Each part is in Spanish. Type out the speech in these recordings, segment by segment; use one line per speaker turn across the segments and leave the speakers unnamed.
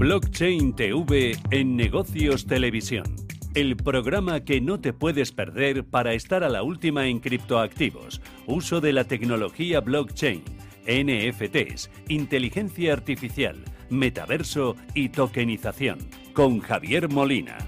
Blockchain TV en Negocios Televisión. El programa que no te puedes perder para estar a la última en criptoactivos, uso de la tecnología blockchain, NFTs, inteligencia artificial, metaverso y tokenización, con Javier Molina.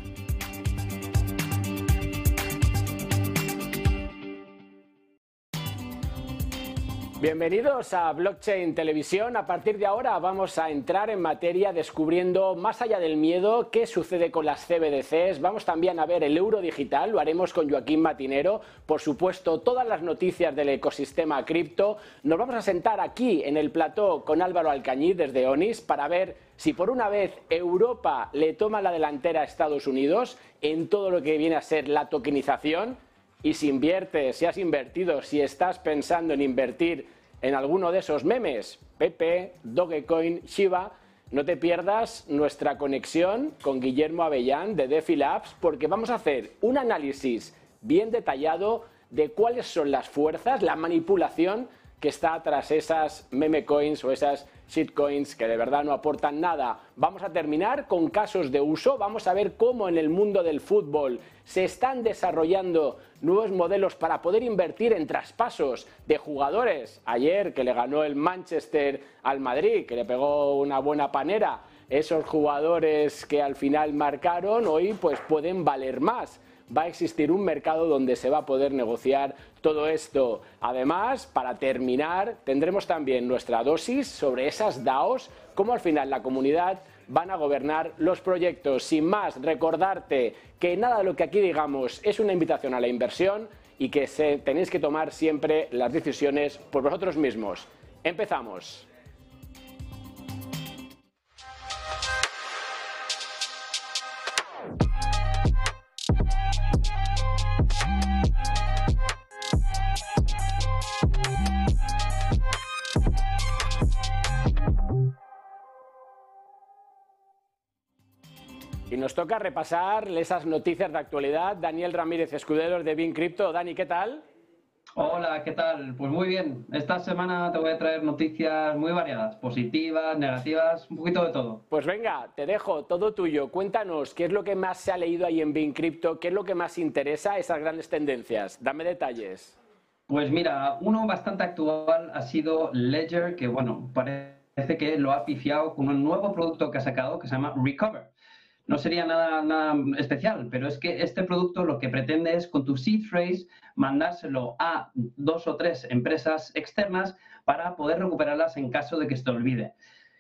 Bienvenidos a Blockchain Televisión. A partir de ahora vamos a entrar en materia descubriendo más allá del miedo qué sucede con las CBDCs. Vamos también a ver el euro digital, lo haremos con Joaquín Matinero. Por supuesto, todas las noticias del ecosistema cripto. Nos vamos a sentar aquí en el plató con Álvaro Alcañiz desde ONIS para ver si por una vez Europa le toma la delantera a Estados Unidos en todo lo que viene a ser la tokenización y si inviertes, si has invertido, si estás pensando en invertir en alguno de esos memes, Pepe, Dogecoin, Shiba, no te pierdas nuestra conexión con Guillermo Avellán de DeFi Labs porque vamos a hacer un análisis bien detallado de cuáles son las fuerzas, la manipulación que está tras esas meme coins o esas shitcoins que de verdad no aportan nada. Vamos a terminar con casos de uso, vamos a ver cómo en el mundo del fútbol se están desarrollando nuevos modelos para poder invertir en traspasos de jugadores. Ayer que le ganó el Manchester al Madrid, que le pegó una buena panera, esos jugadores que al final marcaron hoy pues pueden valer más va a existir un mercado donde se va a poder negociar todo esto. Además, para terminar, tendremos también nuestra dosis sobre esas DAOs, cómo al final la comunidad van a gobernar los proyectos. Sin más, recordarte que nada de lo que aquí digamos es una invitación a la inversión y que tenéis que tomar siempre las decisiones por vosotros mismos. Empezamos. Nos toca repasar esas noticias de actualidad. Daniel Ramírez Escudero de Bin Crypto. Dani, ¿qué tal?
Hola, ¿qué tal? Pues muy bien. Esta semana te voy a traer noticias muy variadas, positivas, negativas, un poquito de todo.
Pues venga, te dejo todo tuyo. Cuéntanos qué es lo que más se ha leído ahí en Bin Crypto, qué es lo que más interesa, esas grandes tendencias. Dame detalles.
Pues mira, uno bastante actual ha sido Ledger, que bueno, parece que lo ha pifiado con un nuevo producto que ha sacado que se llama Recover no sería nada, especial, pero es que este producto lo que pretende es con tu seed phrase mandárselo a dos o tres empresas externas para poder recuperarlas en caso de que se te olvide.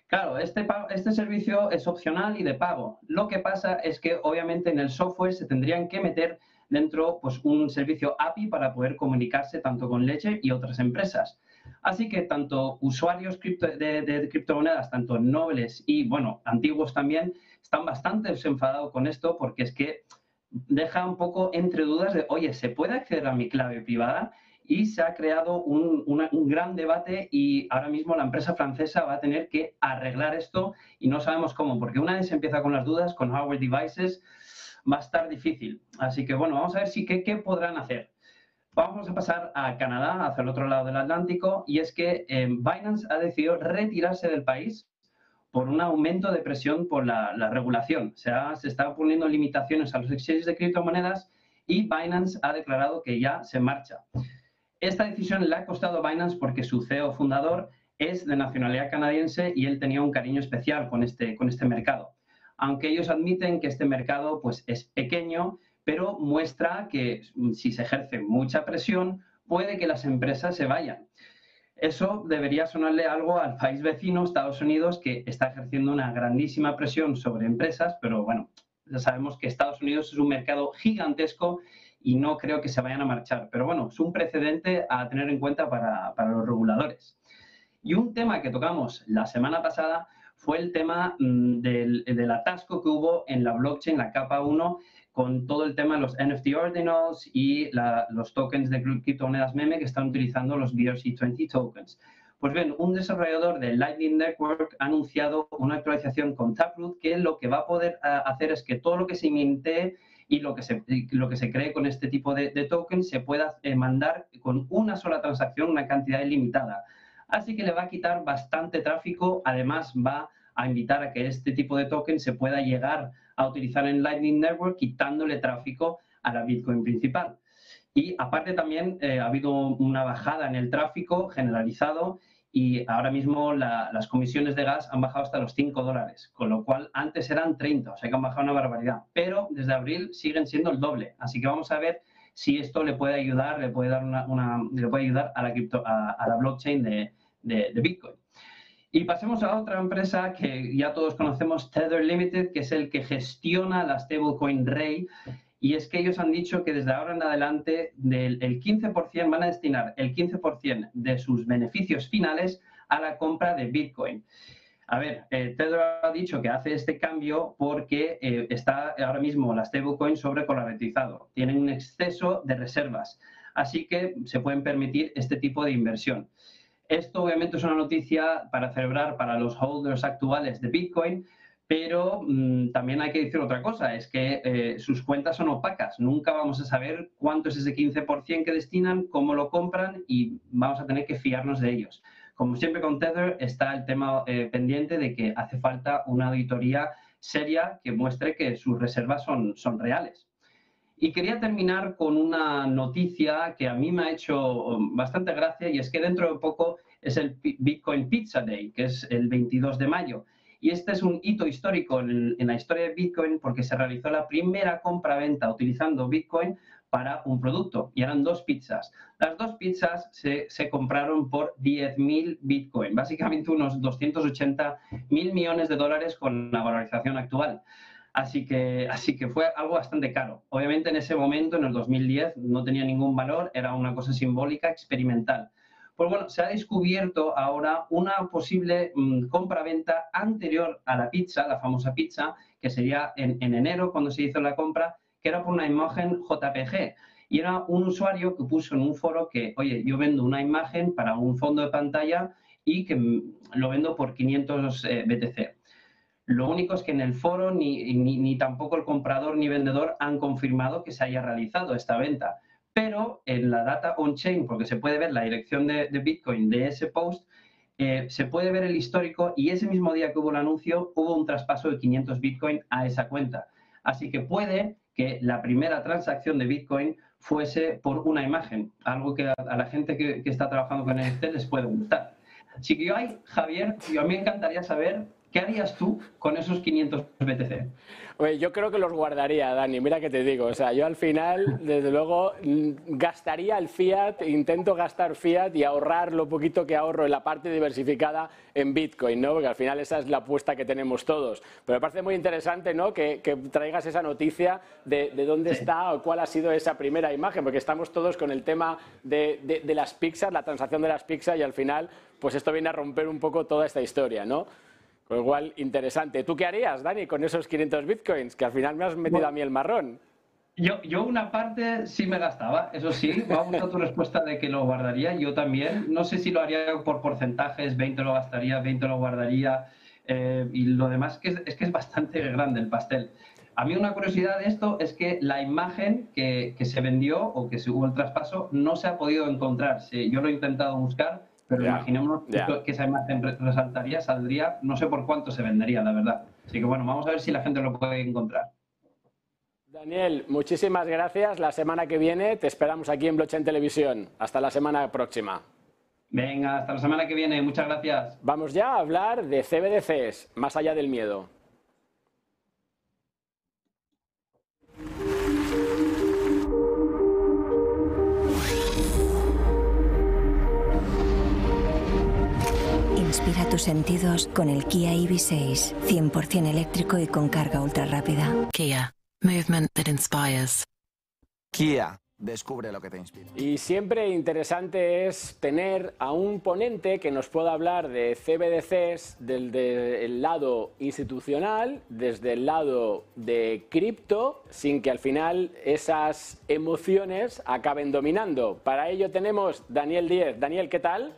Claro, este, este servicio es opcional y de pago. Lo que pasa es que obviamente en el software se tendrían que meter dentro pues, un servicio API para poder comunicarse tanto con Ledger y otras empresas. Así que tanto usuarios de, de criptomonedas, tanto nobles y, bueno, antiguos también, están bastante desenfadados con esto porque es que deja un poco entre dudas de, oye, ¿se puede acceder a mi clave privada? Y se ha creado un, un, gran debate y ahora mismo la empresa francesa va a tener que arreglar esto y no sabemos cómo, porque una vez se empieza con las dudas, con hardware devices, va a estar difícil. Así que bueno, vamos a ver si qué, qué podrán hacer. Vamos a pasar a Canadá, hacia el otro lado del Atlántico, y es que eh, Binance ha decidido retirarse del país por un aumento de presión por la, regulación. Se están poniendo limitaciones a los exchanges de criptomonedas y Binance ha declarado que ya se marcha. Esta decisión le ha costado a Binance porque su CEO fundador es de nacionalidad canadiense y él tenía un cariño especial con este, con este mercado. Aunque ellos admiten que este mercado pues, es pequeño, pero muestra que si se ejerce mucha presión, puede que las empresas se vayan. Eso debería sonarle algo al país vecino, Estados Unidos, que está ejerciendo una grandísima presión sobre empresas, pero bueno, ya sabemos que Estados Unidos es un mercado gigantesco y no creo que se vayan a marchar. Pero bueno, es un precedente a tener en cuenta para, los reguladores. Y un tema que tocamos la semana pasada fue el tema mm, del, del, atasco que hubo en la blockchain, la capa 1, con todo el tema de los NFT ordinals y los tokens de criptomonedas meme que están utilizando los BRC20 tokens. Pues bien, un desarrollador de Lightning Network ha anunciado una actualización con Taproot que lo que va a poder hacer es que todo lo que se minte y lo que se, lo que se cree con este tipo de, tokens se pueda eh, mandar con una sola transacción, una cantidad ilimitada. Así que le va a quitar bastante tráfico, además va a invitar a que este tipo de token se pueda llegar a utilizar en Lightning Network quitándole tráfico a la Bitcoin principal. Y aparte también eh, ha habido una bajada en el tráfico generalizado y ahora mismo las comisiones de gas han bajado hasta los 5 dólares, con lo cual antes eran 30, o sea que han bajado una barbaridad, pero desde abril siguen siendo el doble. Así que vamos a ver si esto le puede ayudar, le puede dar una, le puede ayudar a la cripto, a, la blockchain de, de, Bitcoin. Y pasemos a otra empresa que ya todos conocemos, Tether Limited, que es el que gestiona la stablecoin Ray y es que ellos han dicho que desde ahora en adelante del 15% van a destinar el 15% de sus beneficios finales a la compra de Bitcoin. A ver, eh, Pedro ha dicho que hace este cambio porque eh, está ahora mismo la stablecoin sobrecolaretizado, tienen un exceso de reservas, así que se pueden permitir este tipo de inversión. Esto obviamente es una noticia para celebrar para los holders actuales de Bitcoin, pero mm, también hay que decir otra cosa, es que eh, sus cuentas son opacas, nunca vamos a saber cuánto es ese 15% que destinan, cómo lo compran y vamos a tener que fiarnos de ellos. Como siempre con Tether está el tema eh, pendiente de que hace falta una auditoría seria que muestre que sus reservas son, son reales. Y quería terminar con una noticia que a mí me ha hecho bastante gracia y es que dentro de poco es el Bitcoin Pizza Day, que es el 22 de mayo. Y este es un hito histórico en, la historia de Bitcoin porque se realizó la primera compra-venta utilizando Bitcoin para un producto y eran dos pizzas. Las dos pizzas se, compraron por 10.000 Bitcoin, básicamente unos 280 mil millones de dólares con la valorización actual. Así que, así que fue algo bastante caro. Obviamente en ese momento, en el 2010, no tenía ningún valor, era una cosa simbólica, experimental. Pues bueno, se ha descubierto ahora una posible mm, compra-venta anterior a la pizza, la famosa pizza, que sería en, enero cuando se hizo la compra, que era por una imagen JPG. Y era un usuario que puso en un foro que, oye, yo vendo una imagen para un fondo de pantalla y que mm, lo vendo por 500 eh, BTC. Lo único es que en el foro ni, ni, tampoco el comprador ni vendedor han confirmado que se haya realizado esta venta pero en la data on-chain, porque se puede ver la dirección de, Bitcoin de ese post, eh, se puede ver el histórico y ese mismo día que hubo el anuncio hubo un traspaso de 500 Bitcoin a esa cuenta. Así que puede que la primera transacción de Bitcoin fuese por una imagen, algo que a, la gente que, está trabajando con NFT les puede gustar. Así que yo ahí, Javier, yo a mí me encantaría saber ¿Qué harías tú con esos 500 BTC?
Oye, yo creo que los guardaría, Dani. Mira que te digo. O sea, yo al final, desde luego, mm, gastaría el fiat, intento gastar fiat y ahorrar lo poquito que ahorro en la parte diversificada en Bitcoin, ¿no? Porque al final esa es la apuesta que tenemos todos. Pero me parece muy interesante, ¿no? Que, traigas esa noticia de, dónde está o cuál ha sido esa primera imagen, porque estamos todos con el tema de, de las pizzas, la transacción de las pizzas y al final, pues esto viene a romper un poco toda esta historia, ¿no? Igual, interesante. ¿Tú qué harías, Dani, con esos 500 bitcoins? Que al final me has metido a mí el marrón.
Yo, yo una parte sí me gastaba, eso sí, ha gustado tu respuesta de que lo guardaría, yo también. No sé si lo haría por porcentajes, 20 lo gastaría, 20 lo guardaría, eh, y lo demás que es, que es bastante grande el pastel. A mí una curiosidad de esto es que la imagen que, que se vendió o que se hubo el traspaso no se ha podido encontrar. yo lo he intentado buscar, pero imaginémonos que esa imagen resaltaría, saldría, no sé por cuánto se vendería, la verdad. Así que bueno, vamos a ver si la gente lo puede encontrar.
Daniel, muchísimas gracias. La semana que viene te esperamos aquí en Blockchain Televisión. Hasta la semana próxima.
Venga, hasta la semana que viene. Muchas gracias.
Vamos ya a hablar de CBDCs, más allá del miedo.
Tus sentidos con el Kia EV6, 100% eléctrico y con carga ultra rápida.
Kia, movement that inspires.
Kia. Descubre lo que te inspira.
Y siempre interesante es tener a un ponente que nos pueda hablar de CBDCs desde el lado institucional, desde el lado de cripto, sin que al final esas emociones acaben dominando. Para ello tenemos Daniel Díez. Daniel, ¿qué tal?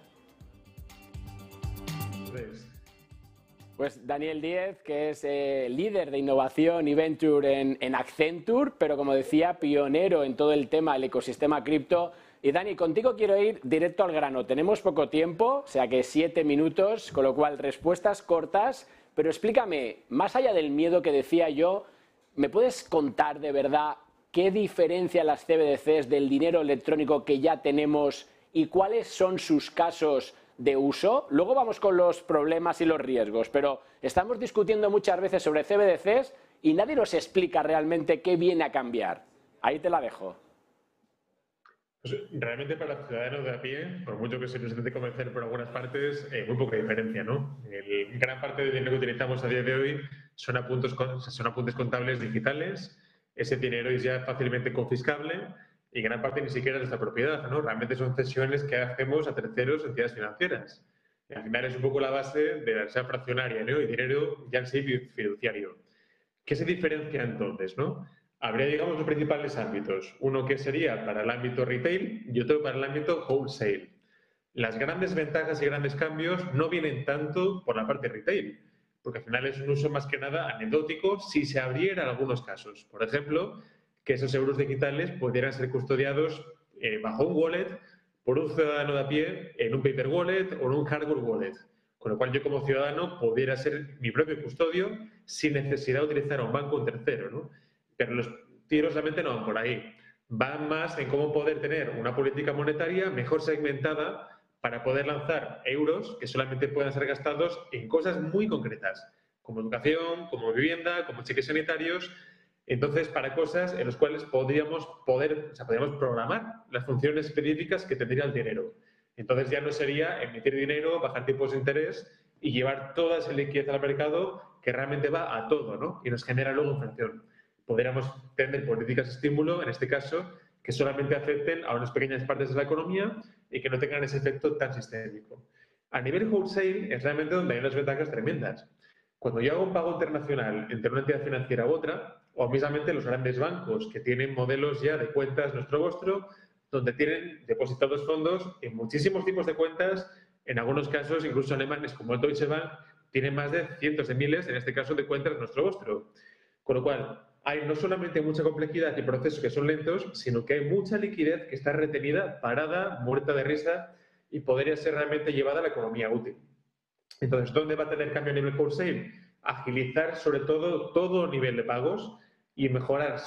Pues Daniel Díez, que es eh, líder de innovación y venture en, Accenture, pero como decía, pionero en todo el tema del ecosistema cripto. Y Dani, contigo quiero ir directo al grano. Tenemos poco tiempo, o sea que siete minutos, con lo cual respuestas cortas, Pero explícame, más allá del miedo que decía yo, ¿me puedes contar de verdad qué diferencia las CBDCs del dinero electrónico que ya tenemos y cuáles son sus casos de uso? Luego vamos con los problemas y los riesgos, pero estamos discutiendo muchas veces sobre CBDCs y nadie nos explica realmente qué viene a cambiar. Ahí te la dejo.
Pues, realmente para el ciudadano de a pie, por mucho que se nos intente convencer por algunas partes, eh, muy poca diferencia, ¿no? El, gran parte del dinero que utilizamos a día de hoy son, apuntes, son apuntes contables digitales, ese dinero es ya fácilmente confiscable y gran parte ni siquiera es nuestra propiedad, ¿no? Realmente son cesiones que hacemos a terceros, entidades financieras. al final es un poco la base de la ser fraccionaria, ¿no? Y dinero ya en sí fiduciario. ¿Qué se diferencia entonces, no? Habría, digamos, los principales ámbitos. Uno que sería para el ámbito retail y otro para el ámbito wholesale. Las grandes ventajas y grandes cambios no vienen tanto por la parte retail, porque al final es un uso más que nada anecdótico si se abriera algunos casos. Por ejemplo, que esos euros digitales pudieran ser custodiados eh, bajo un wallet por un ciudadano de a pie en un paper wallet o en un hardware wallet. Con lo cual yo como ciudadano pudiera ser mi propio custodio sin necesidad de utilizar un banco o un tercero. ¿no? Pero los tiros no van por ahí. Van más en cómo poder tener una política monetaria mejor segmentada para poder lanzar euros que solamente puedan ser gastados en cosas muy concretas, como educación, como vivienda, como cheques sanitarios. Entonces, para cosas en las cuales podríamos poder, o sea, podríamos programar las funciones específicas que tendría el dinero. Entonces ya no sería emitir dinero, bajar tipos de interés y llevar toda esa liquidez al mercado que realmente va a todo, ¿no? Y nos genera luego inflación podríamos tener políticas de estímulo, en este caso, que solamente afecten a unas pequeñas partes de la economía y que no tengan ese efecto tan sistémico. A nivel wholesale es realmente donde hay unas ventajas tremendas. Cuando yo hago un pago internacional entre una entidad financiera u otra, o mismamente los grandes bancos que tienen modelos ya de cuentas nuestro vuestro, donde tienen depositados fondos en muchísimos tipos de cuentas, en algunos casos, incluso alemanes como el Deutsche Bank, tienen más de cientos de miles, en este caso, de cuentas nuestro vuestro. Con lo cual, hay no solamente mucha complejidad y procesos que son lentos, sino que hay mucha liquidez que está retenida, parada, muerta de risa y podría ser realmente llevada a la economía útil. Entonces, ¿dónde va a tener cambio a nivel wholesale? Agilizar sobre todo todo nivel de pagos y mejorar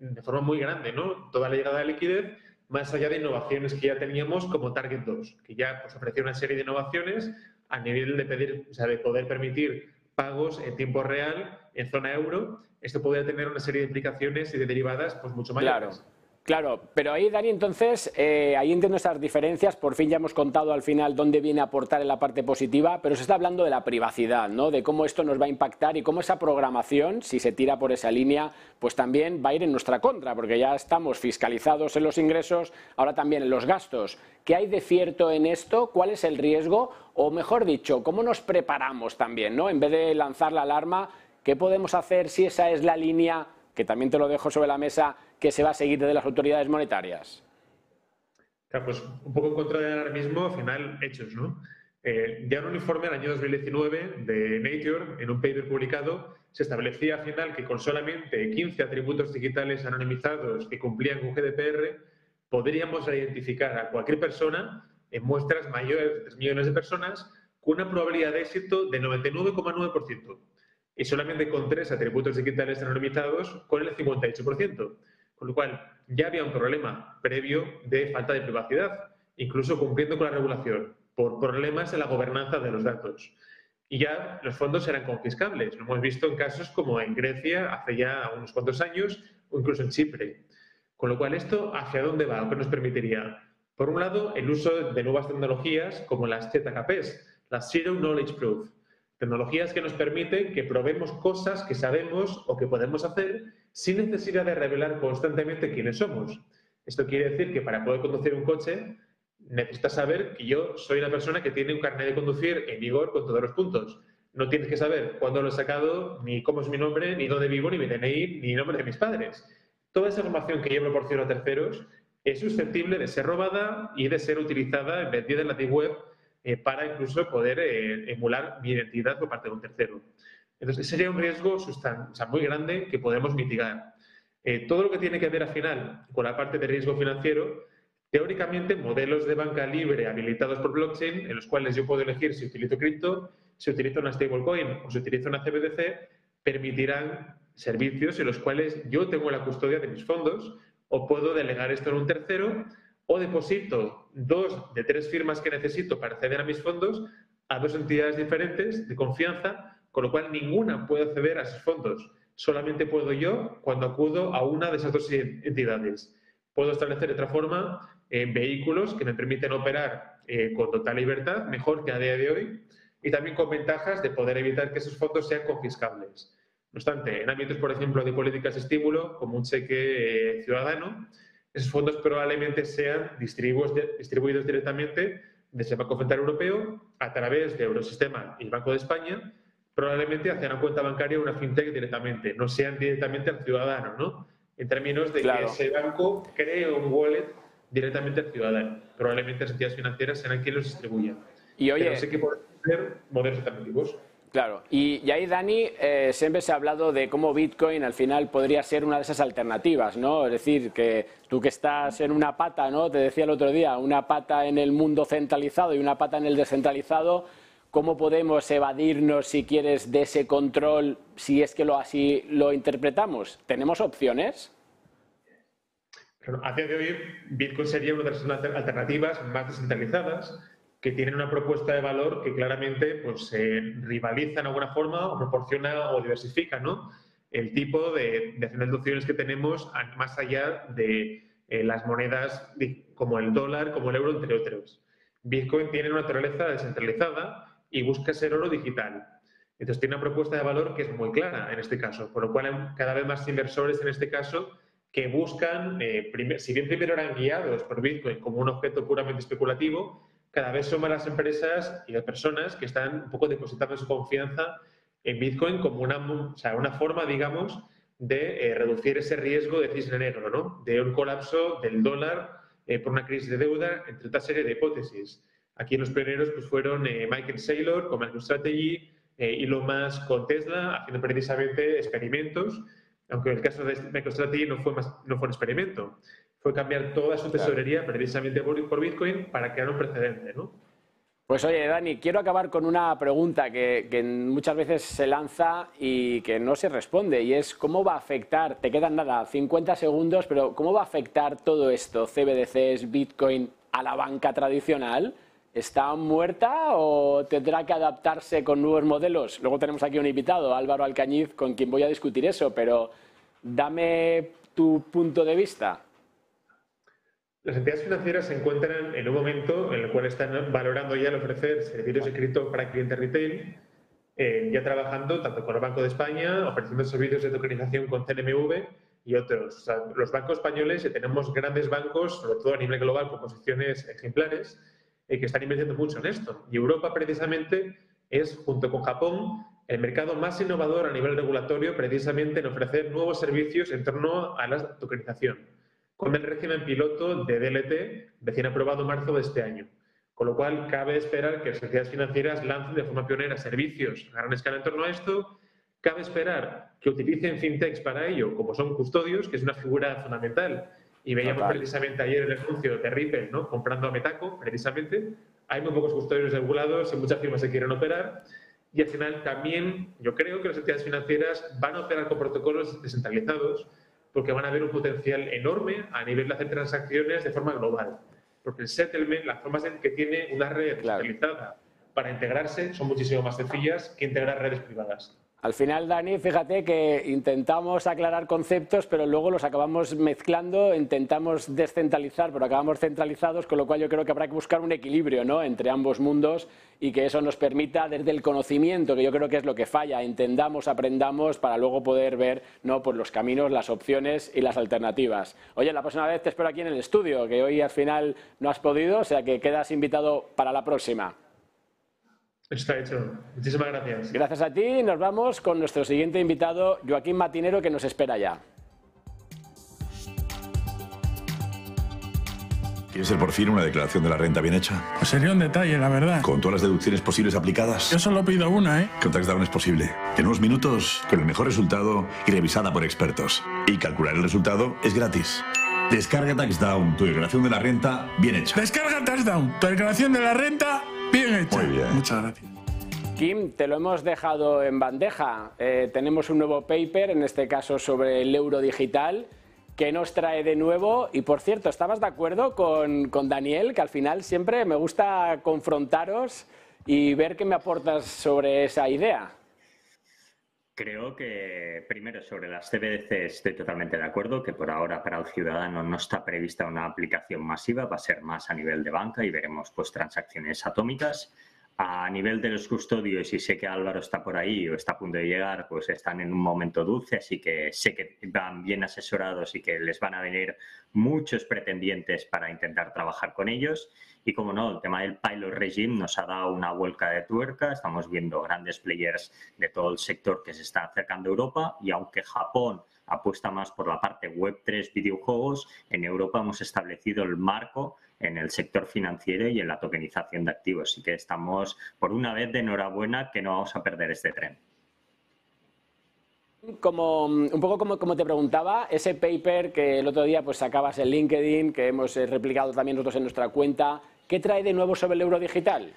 de forma muy grande ¿no? toda la llegada de liquidez, más allá de innovaciones que ya teníamos como Target 2, que ya pues, ofreció una serie de innovaciones a nivel de, pedir, o sea, de poder permitir pagos en tiempo real en zona euro esto podría tener una serie de implicaciones y de derivadas pues mucho mayores.
Claro, pero ahí, Dani, entonces, eh, ahí entiendo esas diferencias. Por fin ya hemos contado al final dónde viene a aportar en la parte positiva, pero se está hablando de la privacidad, ¿no? De cómo esto nos va a impactar y cómo esa programación, si se tira por esa línea, pues también va a ir en nuestra contra, porque ya estamos fiscalizados en los ingresos, ahora también en los gastos. ¿Qué hay de cierto en esto? ¿Cuál es el riesgo? O mejor dicho, ¿cómo nos preparamos también, ¿no? En vez de lanzar la alarma, ¿Qué podemos hacer si esa es la línea, que también te lo dejo sobre la mesa, que se va a seguir desde las autoridades monetarias?
Pues un poco en contra del alarmismo, al final, hechos, ¿no? Eh, ya en un informe del año 2019 de Nature, en un paper publicado, se establecía al final que con solamente 15 atributos digitales anonimizados que cumplían con GDPR, podríamos identificar a cualquier persona en muestras mayores de 3 millones de personas con una probabilidad de éxito de 99,9% y solamente con tres atributos digitales anonimizados con el 58%. Con lo cual, ya había un problema previo de falta de privacidad, incluso cumpliendo con la regulación, por problemas en la gobernanza de los datos. Y ya los fondos eran confiscables. Lo hemos visto en casos como en Grecia hace ya unos cuantos años o incluso en Chipre. Con lo cual, ¿esto hacia dónde va? ¿Qué nos permitiría? Por un lado, el uso de nuevas tecnologías como las ZKPs, las Zero Knowledge Proof, Tecnologías que nos permiten que probemos cosas que sabemos o que podemos hacer sin necesidad de revelar constantemente quiénes somos. Esto quiere decir que para poder conducir un coche necesitas saber que yo soy una persona que tiene un carnet de conducir en vigor con todos los puntos. No tienes que saber cuándo lo he sacado, ni cómo es mi nombre, ni dónde vivo, ni mi DNI, ni nombre de mis padres. Toda esa información que yo proporciono a terceros es susceptible de ser robada y de ser utilizada, vendida en la web eh, para incluso poder eh, emular mi identidad por parte de un tercero. Entonces, sería un riesgo muy grande que podemos mitigar. Eh, todo lo que tiene que ver al final con la parte de riesgo financiero, teóricamente modelos de banca libre habilitados por blockchain, en los cuales yo puedo elegir si utilizo cripto, se utiliza una stablecoin o se utiliza una CBDC, permitirán servicios en los cuales yo tengo la custodia de mis fondos o puedo delegar esto en un tercero o deposito dos de tres firmas que necesito para acceder a mis fondos a dos entidades diferentes de confianza, con lo cual ninguna puede acceder a esos fondos. Solamente puedo yo cuando acudo a una de esas dos entidades. Puedo establecer de otra forma en vehículos que me permiten operar eh, con total libertad, mejor que a día de hoy, y también con ventajas de poder evitar que esos fondos sean confiscables. No obstante, en ámbitos, por ejemplo, de políticas de estímulo, como un cheque eh, ciudadano, esos fondos probablemente sean distribuidos, distribuidos directamente desde el Banco Central Europeo a través de Eurosistema y el Banco de España, probablemente hacia una cuenta bancaria o una fintech directamente, no sean directamente al ciudadano, ¿no? En términos de que ese banco cree un wallet directamente al ciudadano. Probablemente las entidades financieras serán quienes los distribuyan.
Y oye,
Pero sí que pueden ser modelos alternativos.
Claro, y, ahí Dani, eh, siempre se ha hablado de cómo Bitcoin al final podría ser una de esas alternativas, ¿no? Es decir, que tú que estás en una pata, ¿no? Te decía el otro día, una pata en el mundo centralizado y una pata en el descentralizado, ¿cómo podemos evadirnos, si quieres, de ese control si es que lo así lo interpretamos? ¿Tenemos opciones?
a día de hoy, Bitcoin sería una de las alternativas más descentralizadas que tienen una propuesta de valor que claramente pues, rivaliza en alguna forma o proporciona o diversifica ¿no? el tipo de, de financiaciones que tenemos más allá de eh, las monedas como el dólar, como el euro, entre otros. Bitcoin tiene una naturaleza descentralizada y busca ser oro digital. Entonces tiene una propuesta de valor que es muy clara en este caso, por lo cual hay cada vez más inversores en este caso que buscan, eh, si bien primero eran guiados por Bitcoin como un objeto puramente especulativo, cada vez son más las empresas y las personas que están un poco depositando su confianza en Bitcoin como una, una forma, digamos, de eh, reducir ese riesgo de cisne negro, ¿no? de un colapso del dólar eh, por una crisis de deuda, entre otra serie de hipótesis. Aquí los pioneros pues, fueron eh, Michael Saylor con MicroStrategy, Elon Musk con Tesla, haciendo precisamente experimentos, aunque en el caso de MicroStrategy no fue, más, no fue un experimento, fue cambiar toda su tesorería precisamente por, Bitcoin para crear un precedente, ¿no?
Pues oye, Dani, quiero acabar con una pregunta que, muchas veces se lanza y que no se responde, y es cómo va a afectar, te quedan nada, 50 segundos, pero ¿cómo va a afectar todo esto, CBDCs, Bitcoin, a la banca tradicional? ¿Está muerta o tendrá que adaptarse con nuevos modelos? Luego tenemos aquí un invitado, Álvaro Alcañiz, con quien voy a discutir eso, pero dame tu punto de vista.
Las entidades financieras se encuentran en un momento en el cual están valorando ya el ofrecer servicios de crédito para clientes retail, eh, ya trabajando tanto con el Banco de España, ofreciendo servicios de tokenización con CNMV y otros. los bancos españoles, tenemos grandes bancos, sobre todo a nivel global, con posiciones ejemplares, eh, que están invirtiendo mucho en esto. Y Europa, precisamente, es, junto con Japón, el mercado más innovador a nivel regulatorio, precisamente en ofrecer nuevos servicios en torno a la tokenización con el régimen piloto de DLT recién aprobado en marzo de este año. Con lo cual, cabe esperar que las entidades financieras lancen de forma pionera servicios a gran escala en torno a esto. Cabe esperar que utilicen fintechs para ello, como son custodios, que es una figura fundamental. Y veíamos precisamente ayer el anuncio de Ripple, ¿no? comprando a Metaco, precisamente. Hay muy pocos custodios regulados y muchas firmas se quieren operar. Y al final también yo creo que las entidades financieras van a operar con protocolos descentralizados, porque van a haber un potencial enorme a nivel de hacer transacciones de forma global. Porque el settlement, las formas en que tiene una red claro. para integrarse son muchísimo más sencillas que integrar redes privadas.
Al final, Dani, fíjate que intentamos aclarar conceptos, pero luego los acabamos mezclando, intentamos descentralizar, pero acabamos centralizados, con lo cual yo creo que habrá que buscar un equilibrio ¿no? entre ambos mundos y que eso nos permita, desde el conocimiento, que yo creo que es lo que falla, entendamos, aprendamos para luego poder ver ¿no? pues los caminos, las opciones y las alternativas. Oye, la próxima vez te espero aquí en el estudio, que hoy al final no has podido, o sea que quedas invitado para la próxima.
Está hecho. Muchísimas gracias.
Gracias a ti. Nos vamos con nuestro siguiente invitado, Joaquín Matinero, que nos espera ya.
¿Quieres ser por fin una declaración de la renta bien hecha?
Pues sería un detalle, la verdad.
Con todas las deducciones posibles aplicadas.
Yo solo pido una, ¿eh?
Con Taxdown es posible. En unos minutos, con el mejor resultado y revisada por expertos. Y calcular el resultado es gratis. Descarga Taxdown, tu declaración de la renta bien hecha.
Descarga Taxdown, tu declaración de la renta Bien hecho.
Muy bien.
Muchas gracias.
Kim, te lo hemos dejado en bandeja. Eh, tenemos un nuevo paper, en este caso sobre el euro digital, que nos trae de nuevo. Y por cierto, ¿estabas de acuerdo con, con Daniel? Que al final siempre me gusta confrontaros y ver qué me aportas sobre esa idea.
Creo que primero sobre las CBDC estoy totalmente de acuerdo, que por ahora para el ciudadano no está prevista una aplicación masiva, va a ser más a nivel de banca y veremos pues transacciones atómicas. A nivel de los custodios, y sé que Álvaro está por ahí o está a punto de llegar, pues están en un momento dulce, así que sé que van bien asesorados y que les van a venir muchos pretendientes para intentar trabajar con ellos. Y como no, el tema del pilot regime nos ha dado una vuelta de tuerca. Estamos viendo grandes players de todo el sector que se están acercando a Europa y aunque Japón apuesta más por la parte Web3 videojuegos, en Europa hemos establecido el marco en el sector financiero y en la tokenización de activos. Así que estamos, por una vez, de enhorabuena que no vamos a perder este tren.
Como, un poco como, como, te preguntaba, ese paper que el otro día pues sacabas en LinkedIn, que hemos eh, replicado también nosotros en nuestra cuenta, ¿qué trae de nuevo sobre el euro digital?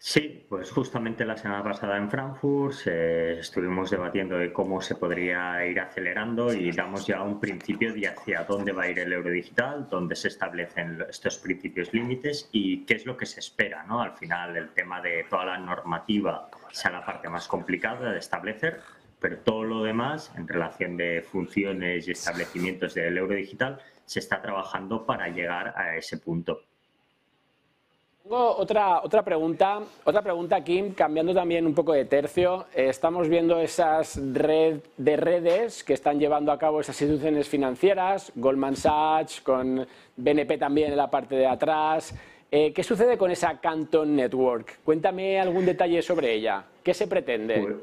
Sí, pues justamente la semana pasada en Frankfurt eh, estuvimos debatiendo de cómo se podría ir acelerando y damos ya un principio de hacia dónde va a ir el euro digital, dónde se establecen estos principios límites y qué es lo que se espera. ¿no? Al final, el tema de toda la normativa sea la parte más complicada de establecer, pero todo lo demás, en relación de funciones y establecimientos del euro digital, se está trabajando para llegar a ese punto.
Tengo otra, otra pregunta, otra pregunta, Kim, cambiando también un poco de tercio. Eh, estamos viendo esas red de redes que están llevando a cabo esas instituciones financieras, Goldman Sachs, con BNP también en la parte de atrás. Eh, ¿Qué sucede con esa Canton Network? Cuéntame algún detalle sobre ella. ¿Qué se pretende?
Pues,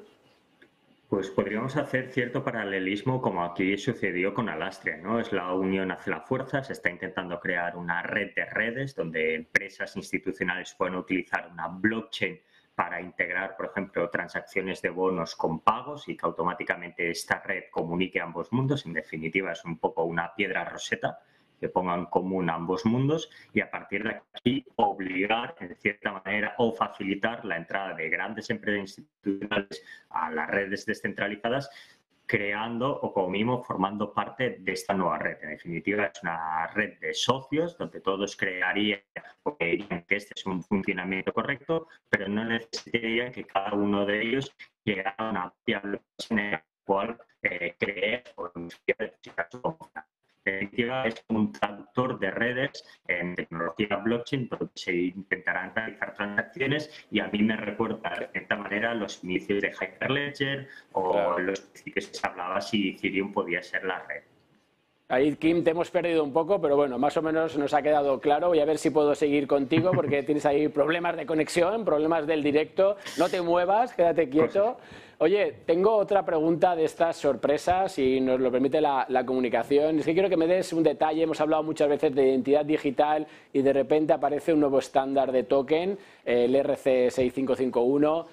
pues podríamos hacer cierto paralelismo como aquí sucedió con Alastria, ¿no? Es la unión hace la fuerza, se está intentando crear una red de redes donde empresas institucionales pueden utilizar una blockchain para integrar, por ejemplo, transacciones de bonos con pagos y que automáticamente esta red comunique ambos mundos. En definitiva, es un poco una piedra roseta que pongan en común ambos mundos y a partir de aquí obligar, en cierta manera, o facilitar la entrada de grandes empresas institucionales a las redes descentralizadas creando o como mínimo formando parte de esta nueva red. En definitiva, es una red de socios donde todos crearían o creerían que este es un funcionamiento correcto, pero no necesitarían que cada uno de ellos llegara a una en la cual eh, cree o es un traductor de redes en tecnología blockchain donde se intentarán realizar transacciones y a mí me recuerda de cierta manera los inicios de Hyperledger o los que se hablaba si Ethereum podía ser la red.
Ahí, Kim, te hemos perdido un poco, pero bueno, más o menos nos ha quedado claro. Voy a ver si puedo seguir contigo porque tienes ahí problemas de conexión, problemas del directo. No te muevas, quédate quieto. Oye, tengo otra pregunta de estas sorpresas, si nos lo permite la, comunicación. Es que quiero que me des un detalle. Hemos hablado muchas veces de identidad digital y de repente aparece un nuevo estándar de token, el RC6551.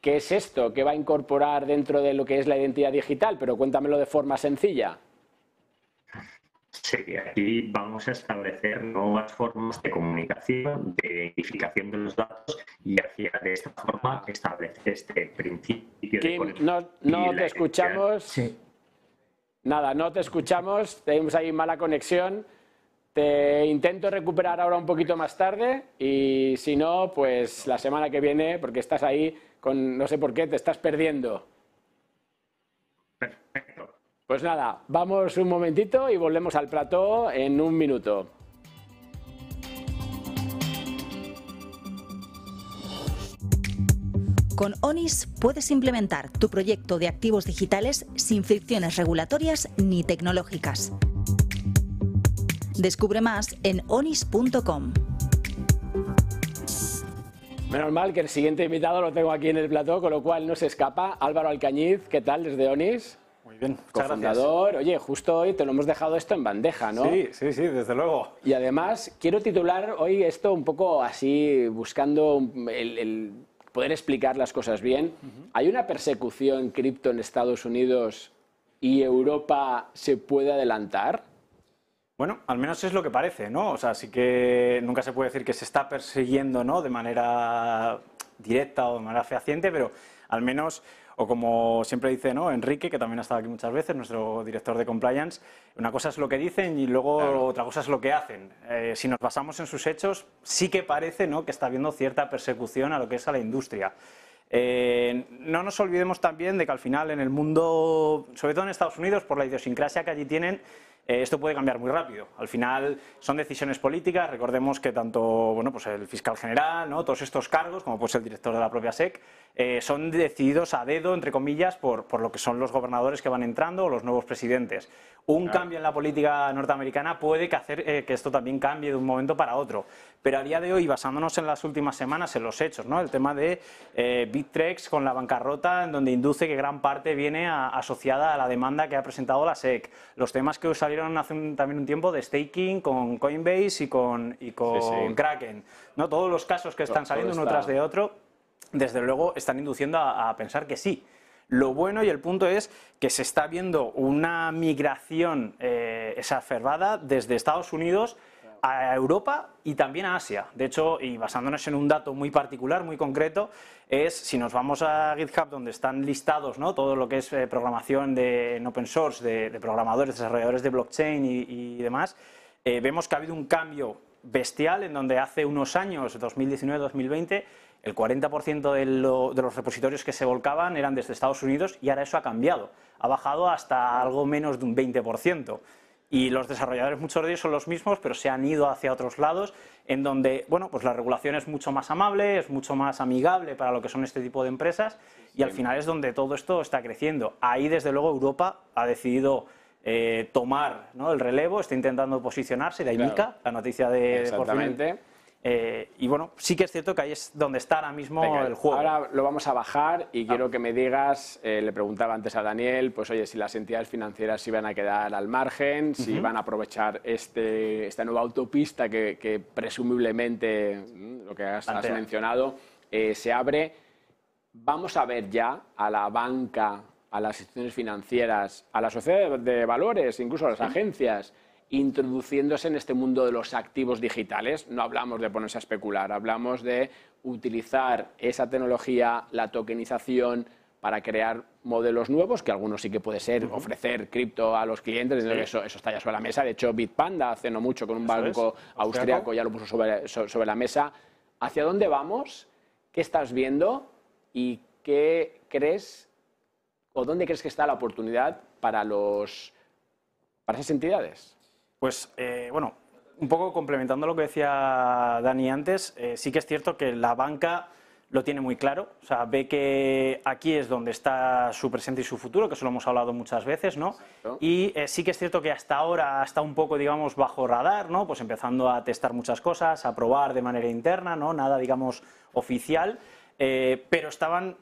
¿Qué es esto? ¿Qué va a incorporar dentro de lo que es la identidad digital? Pero cuéntamelo de forma sencilla.
Sí, aquí vamos a establecer nuevas formas de comunicación, de identificación de los datos y hacia de esta forma establecer este principio de
No, no te escuchamos. Sí. Nada, no te escuchamos. Tenemos ahí mala conexión. Te intento recuperar ahora un poquito más tarde y si no, pues la semana que viene, porque estás ahí con no sé por qué, te estás perdiendo.
Perfecto.
Pues nada, vamos un momentito y volvemos al plató en un minuto.
Con ONIS puedes implementar tu proyecto de activos digitales sin fricciones regulatorias ni tecnológicas. Descubre más en onis.com.
Menos mal que el siguiente invitado lo tengo aquí en el plató, con lo cual no se escapa. Álvaro Alcañiz, ¿qué tal desde ONIS?
Bien,
cofundador. Oye, justo hoy te lo hemos dejado esto en bandeja, ¿no?
Sí, sí, sí, desde luego.
Y además quiero titular hoy esto un poco así, buscando el, poder explicar las cosas bien. ¿Hay una persecución cripto en Estados Unidos y Europa se puede adelantar?
Bueno, al menos es lo que parece, ¿no? O sea, sí que nunca se puede decir que se está persiguiendo, ¿no? De manera directa o de manera fehaciente, pero al menos, o como siempre dice ¿no? Enrique, que también ha estado aquí muchas veces, nuestro director de compliance, una cosa es lo que dicen y luego otra cosa es lo que hacen. Eh, si nos basamos en sus hechos, sí que parece ¿no? que está habiendo cierta persecución a lo que es a la industria. Eh, no nos olvidemos también de que al final en el mundo, sobre todo en Estados Unidos, por la idiosincrasia que allí tienen, eh, esto puede cambiar muy rápido. Al final son decisiones políticas. Recordemos que tanto bueno, pues el fiscal general, ¿no? todos estos cargos, como pues el director de la propia SEC, eh, son decididos a dedo, entre comillas, por, por, lo que son los gobernadores que van entrando o los nuevos presidentes. Un cambio en la política norteamericana puede que hacer eh, que esto también cambie de un momento para otro. Pero a día de hoy, basándonos en las últimas semanas, en los hechos, ¿no? el tema de eh, Bittrex con la bancarrota, en donde induce que gran parte viene a, asociada a la demanda que ha presentado la SEC. Los temas que salieron hace un, también un tiempo de staking con Coinbase y con, y con sí, sí. Kraken. ¿no? Todos los casos que están saliendo uno tras de otro, desde luego están induciendo a, a pensar que sí. Lo bueno y el punto es que se está viendo una migración eh, exacerbada desde Estados Unidos a Europa y también a Asia. De hecho, y basándonos en un dato muy particular, muy concreto, es si nos vamos a GitHub, donde están listados ¿no? todo lo que es eh, programación de, en open source, de, programadores, desarrolladores de blockchain y, y demás, eh, vemos que ha habido un cambio bestial en donde hace unos años, 2019-2020, el 40% de, lo, de, los repositorios que se volcaban eran desde Estados Unidos y ahora eso ha cambiado. Ha bajado hasta algo menos de un 20%. Y los desarrolladores, muchos de ellos son los mismos, pero se han ido hacia otros lados, en donde bueno, pues la regulación es mucho más amable, es mucho más amigable para lo que son este tipo de empresas, y al final es donde todo esto está creciendo. Ahí, desde luego, Europa ha decidido eh, tomar ¿no? el relevo, está intentando posicionarse, de ahí claro. Mica, la noticia de...
Exactamente.
Eh, y bueno, sí que es cierto que ahí es donde está ahora mismo Venga, el juego.
Ahora lo vamos a bajar y ah. quiero que me digas, eh, le preguntaba antes a Daniel, pues oye, si las entidades financieras iban a quedar al margen, si uh -huh. van a aprovechar este, esta nueva autopista que, que presumiblemente, lo que has, has mencionado, eh, se abre. Vamos a ver ya a la banca, a las instituciones financieras, a la sociedad de valores, incluso a las agencias introduciéndose en este mundo de los activos digitales. No hablamos de ponerse a especular, hablamos de utilizar esa tecnología, la tokenización, para crear modelos nuevos, que algunos sí que puede ser ofrecer cripto a los clientes, sí. eso, eso, está ya sobre la mesa. De hecho, Bitpanda hace no mucho con un banco austriaco ya lo puso sobre, sobre la mesa. ¿Hacia dónde vamos? ¿Qué estás viendo? ¿Y qué crees o dónde crees que está la oportunidad para, los, para esas entidades?
Pues eh, bueno, un poco complementando lo que decía Dani antes, eh, sí que es cierto que la banca lo tiene muy claro, o sea, ve que aquí es donde está su presente y su futuro, que eso lo hemos hablado muchas veces, ¿no? Exacto. Y eh, sí que es cierto que hasta ahora está un poco, digamos, bajo radar, ¿no? Pues empezando a testar muchas cosas, a probar de manera interna, ¿no? Nada, digamos, oficial, eh, pero estaban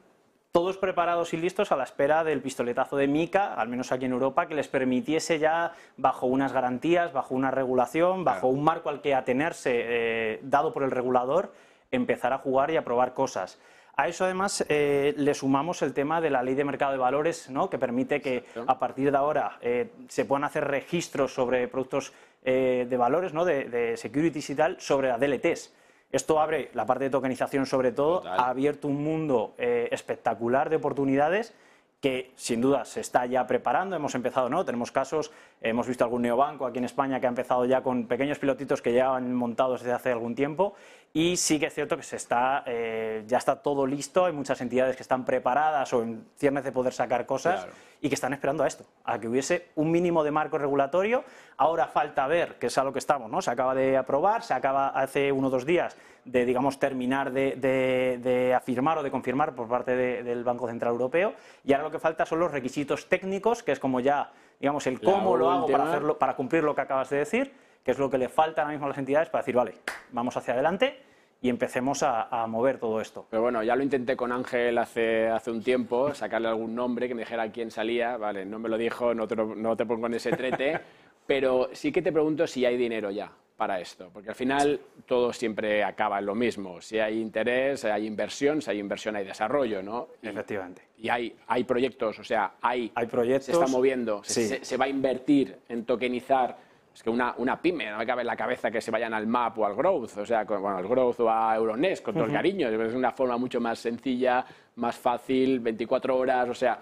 todos preparados y listos a la espera del pistoletazo de Mica, al menos aquí en Europa, que les permitiese ya, bajo unas garantías, bajo una regulación, bajo claro. un marco al que atenerse eh, dado por el regulador, empezar a jugar y a probar cosas. A eso además eh, le sumamos el tema de la ley de mercado de valores, ¿no? que permite que a partir de ahora eh, se puedan hacer registros sobre productos de valores, ¿no? de, de securities y tal, sobre las DLTs. Esto abre la parte de tokenización sobre todo, Total. ha abierto un mundo eh, espectacular de oportunidades que sin duda se está ya preparando, hemos empezado, ¿no? Tenemos casos, hemos visto algún neobanco aquí en España que ha empezado ya con pequeños pilotitos que ya han montados desde hace algún tiempo y sí que es cierto que se está, eh, ya está todo listo, hay muchas entidades que están preparadas o en ciernes de poder sacar cosas claro. y que están esperando a esto, a que hubiese un mínimo de marco regulatorio. Ahora falta ver, que es a lo que estamos, ¿no? Se acaba de aprobar, se acaba hace uno o dos días de, digamos, terminar de, de, de afirmar o de confirmar por parte del Banco Central Europeo. Y ahora lo que falta son los requisitos técnicos, que es como ya, digamos, el cómo lo hago para, hacerlo, para cumplir lo que acabas de decir que es lo que le falta ahora mismo a las entidades para decir, vale, vamos hacia adelante y empecemos a, a, mover todo esto.
Pero bueno, ya lo intenté con Ángel hace, hace un tiempo, sacarle algún nombre que me dijera quién salía, vale, no me lo dijo, no te, no te pongo en ese trete, pero sí que te pregunto si hay dinero ya para esto, porque al final todo siempre acaba en lo mismo, si hay interés, hay inversión, si hay inversión hay desarrollo, ¿no?
Y, Efectivamente.
Y hay, hay proyectos, o sea, hay,
hay proyectos,
se está moviendo,
sí.
se, se va a invertir en tokenizar Es que una, una pyme, no me cabe en la cabeza que se vayan al MAP o al Growth, o sea, con- bueno, al Growth o a Euronest, con todo el
Ujú.
cariño. Es una forma mucho más sencilla, más fácil, 24 horas, o sea,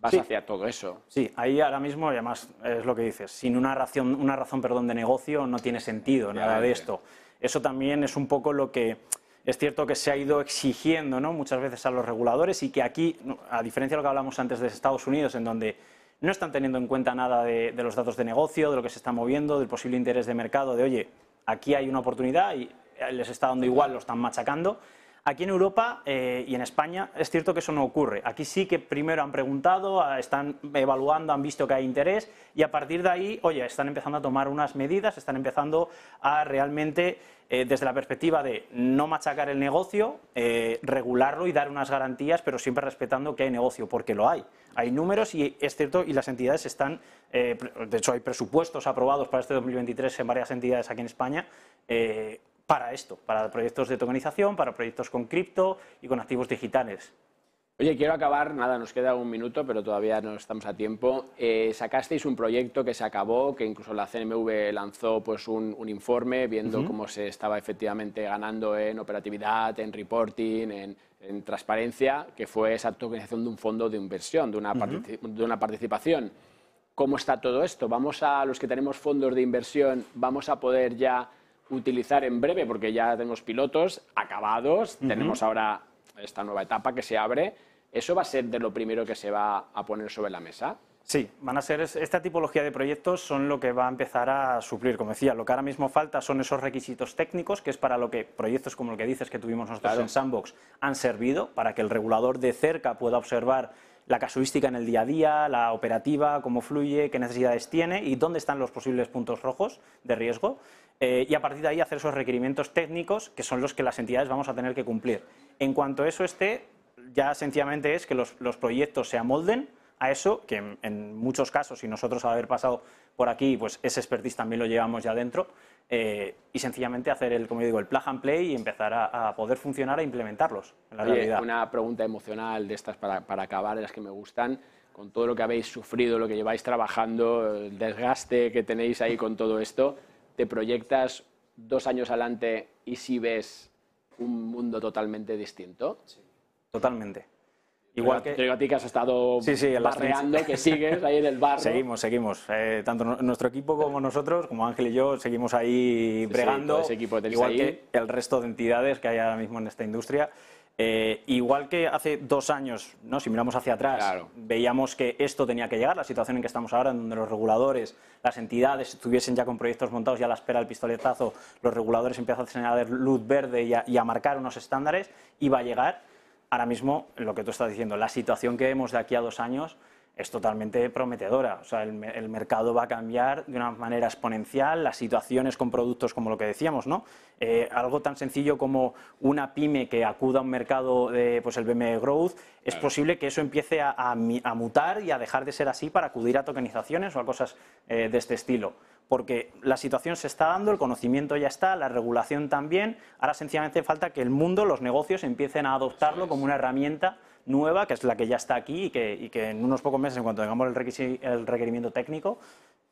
vas
Sí.
hacia todo eso.
Sí, ahí ahora mismo, y además es lo que dices, sin una razón, una razón perdón, de negocio no tiene sentido nada de esto. Eso también es un poco lo que es cierto que se ha ido exigiendo ¿no? muchas veces a los reguladores y que aquí, a diferencia de lo que hablamos antes de Estados Unidos, en donde no están teniendo en cuenta nada de, de los datos de negocio, de lo que se está moviendo, del posible interés de mercado, de oye, aquí hay una oportunidad y eh, les está dando igual, lo están machacando. Aquí en Europa eh, y en España es cierto que eso no ocurre. Aquí sí que primero han preguntado, están evaluando, han visto que hay interés y a partir de ahí, oye, están empezando a tomar unas medidas, están empezando a realmente, eh, desde la perspectiva de no machacar el negocio, eh, regularlo y dar unas garantías, pero siempre respetando que hay negocio, porque lo hay. Hay números y es cierto, y las entidades están, eh, de hecho hay presupuestos aprobados para este 2023 en varias entidades aquí en España. Para esto, para proyectos de tokenización, para proyectos con cripto y con activos digitales.
Oye, quiero acabar, nada, nos queda un minuto, pero todavía no estamos a tiempo. Eh, sacasteis un proyecto que se acabó, que incluso la CNMV lanzó pues, un, un informe viendo cómo se estaba efectivamente ganando en operatividad, en reporting, en, en transparencia, que fue esa tokenización de un fondo de inversión, de una, de una participación. ¿Cómo está todo esto? Vamos a los que tenemos fondos de inversión, vamos a poder ya utilizar en breve, porque ya tenemos pilotos acabados,
Ujú.
tenemos ahora esta nueva etapa que se abre. ¿Eso va a ser de lo primero que se va a poner sobre la mesa?
Sí, van a ser es- esta tipología de proyectos son lo que va a empezar a suplir. Como decía, lo que ahora mismo falta son esos requisitos técnicos, que es para lo que proyectos como el que dices que tuvimos nosotros
Claro.
en Sandbox han servido, para que el regulador de cerca pueda observar la casuística en el día a día, la operativa, cómo fluye, qué necesidades tiene y dónde están los posibles puntos rojos de riesgo. Eh, y a partir de ahí hacer esos requerimientos técnicos que son los que las entidades vamos a tener que cumplir. En cuanto eso esté, ya sencillamente es que los, los proyectos se amolden a eso, que en, en muchos casos, y nosotros al haber pasado por aquí, pues ese expertise también lo llevamos ya dentro, eh, y sencillamente hacer el, como yo digo, el plug and play y empezar a, a poder funcionar e implementarlos en la
Oye,
realidad.
una pregunta emocional de estas para, para acabar, de las que me gustan. Con todo lo que habéis sufrido, lo que lleváis trabajando, el desgaste que tenéis ahí con todo esto, ¿te proyectas dos años adelante y si ves un mundo totalmente distinto?
Totalmente. Igual
Te
que...
digo a ti que has estado
Sí, sí,
barreando, que sigues ahí en el barro.
Seguimos, seguimos. Eh, tanto nuestro equipo como nosotros, como Ángel y yo, seguimos ahí
Sí,
bregando.
ese equipo
igual
ahí.
que el resto de entidades que hay ahora mismo en esta industria. Eh, igual que hace dos años, ¿no? si miramos hacia atrás,
Claro.
veíamos que esto tenía que llegar, la situación en que estamos ahora, en donde los reguladores, las entidades estuviesen ya con proyectos montados y a la espera del pistoletazo, los reguladores empiezan a señalar luz verde y a, y a marcar unos estándares, iba a llegar. Ahora mismo, lo que tú estás diciendo, la situación que vemos de aquí a dos años es totalmente prometedora. O sea, el, me- el mercado va a cambiar de una manera exponencial, las situaciones con productos como lo que decíamos, ¿no? Eh, algo tan sencillo como una pyme que acuda a un mercado de pues el BME Growth, es posible que eso empiece a, a mi- a mutar y a dejar de ser así para acudir a tokenizaciones o a cosas eh, de este estilo. Porque la situación se está dando, el conocimiento ya está, la regulación también. Ahora sencillamente falta que el mundo, los negocios empiecen a adoptarlo como una herramienta nueva, que es la que ya está aquí y que, y que en unos pocos meses, en cuanto tengamos el, el requerimiento técnico,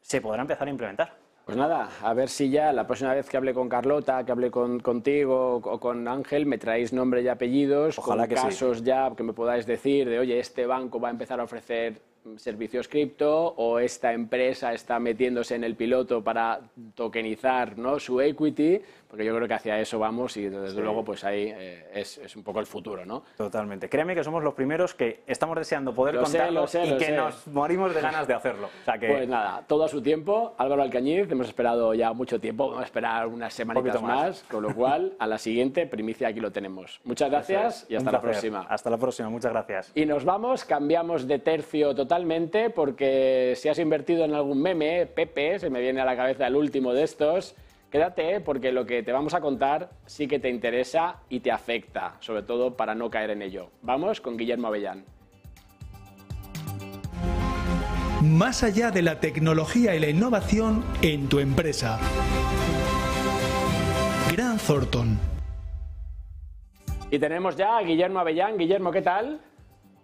se podrá empezar a implementar.
Pues nada, a ver si ya la próxima vez que hable con Carlota, que hable con, contigo o con Ángel, me traéis nombre y apellidos,
Ojalá
con
que sí.
casos ya que me podáis decir de, oye, este banco va a empezar a ofrecer servicios cripto o esta empresa está metiéndose en el piloto para tokenizar ¿no? su equity, porque yo creo que hacia eso vamos y desde
Sí.
luego pues ahí eh, es, es un poco el futuro, ¿no?
Totalmente. Créeme que somos los primeros que estamos deseando poder
Lo sé,
contarlo
lo sé,
y
lo
que
sé.
nos morimos de ganas de hacerlo. O sea que
Pues nada, todo a su tiempo. Álvaro Alcañiz, hemos esperado ya mucho tiempo, vamos a esperar unas semanitas
poquito más.
más, con lo cual a la siguiente primicia aquí lo tenemos. Muchas gracias y
Un
hasta la
placer.
próxima.
Hasta la próxima, muchas gracias.
Y nos vamos, cambiamos de tercio totalmente porque si has invertido en algún meme, Pepe, se me viene a la cabeza el último de estos, quédate porque lo que te vamos a contar sí que te interesa y te afecta, sobre todo para no caer en ello. Vamos con Guillermo Avellán.
Más allá de la tecnología y la innovación en tu empresa. Gran Thornton.
Y tenemos ya a Guillermo Avellán. Guillermo, ¿qué tal?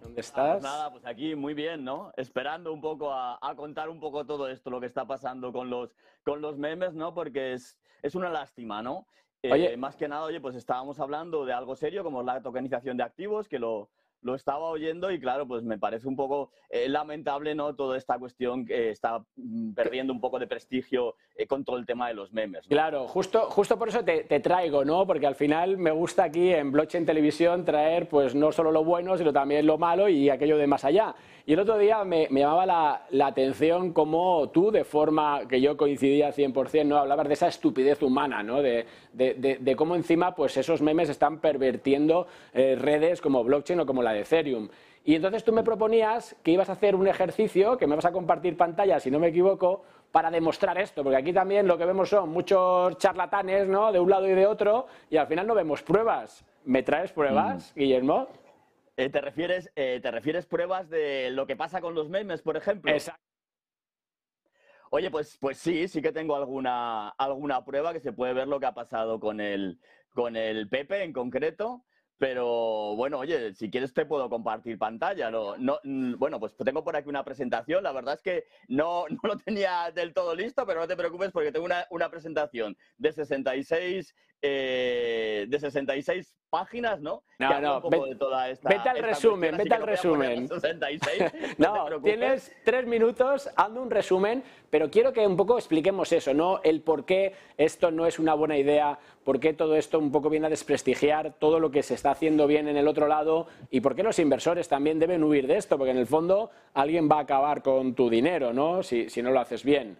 ¿Dónde estás?
Pues nada, pues aquí muy bien, ¿no? Esperando un poco a, a, contar un poco todo esto, lo que está pasando con los, con los memes, ¿no? Porque es, es una lástima, ¿no? Eh,
Oye.
más que nada, oye, pues estábamos hablando de algo serio como la tokenización de activos, que lo, lo estaba oyendo y claro, pues me parece un poco eh, lamentable, ¿no? Toda esta cuestión que está mm, perdiendo un poco de prestigio eh, con todo el tema de los memes.
Claro, justo, justo por eso te, te traigo, ¿no? Porque al final me gusta aquí en Blockchain Televisión traer pues no solo lo bueno, sino también lo malo y aquello de más allá. Y el otro día me, me llamaba la, la atención cómo tú, de forma que yo coincidía 100%, ¿no? hablabas de esa estupidez humana, ¿no? de, de, de, de cómo encima pues esos memes están pervertiendo eh, redes como blockchain o como la de Ethereum. Y entonces tú me proponías que ibas a hacer un ejercicio, que me vas a compartir pantalla, si no me equivoco, para demostrar esto, porque aquí también lo que vemos son muchos charlatanes, ¿no? De un lado y de otro, y al final no vemos pruebas. ¿Me traes pruebas,
Mm.
Guillermo?
Eh, ¿te, refieres, eh, ¿Te refieres pruebas de lo que pasa con los memes, por ejemplo?
Exacto.
Oye, pues, pues sí, sí que tengo alguna, alguna prueba que se puede ver lo que ha pasado con el, con el Pepe en concreto. Pero bueno, oye, si quieres te puedo compartir pantalla. No, no, mm, bueno, pues tengo por aquí una presentación. La verdad es que no, no lo tenía del todo listo, pero no te preocupes porque tengo una, una presentación de 66, eh, de 66 páginas, ¿no?
No, no,
un poco
ve-
de toda esta.
vete al
esta
resumen, vete al resumen.
los 66, no,
tienes tres minutos, hazme un resumen, pero quiero que un poco expliquemos eso, ¿no? El por qué esto no es una buena idea, por qué todo esto un poco viene a desprestigiar todo lo que se está haciendo bien en el otro lado y por qué los inversores también deben huir de esto, porque en el fondo alguien va a acabar con tu dinero, ¿no? Si, si no lo haces bien.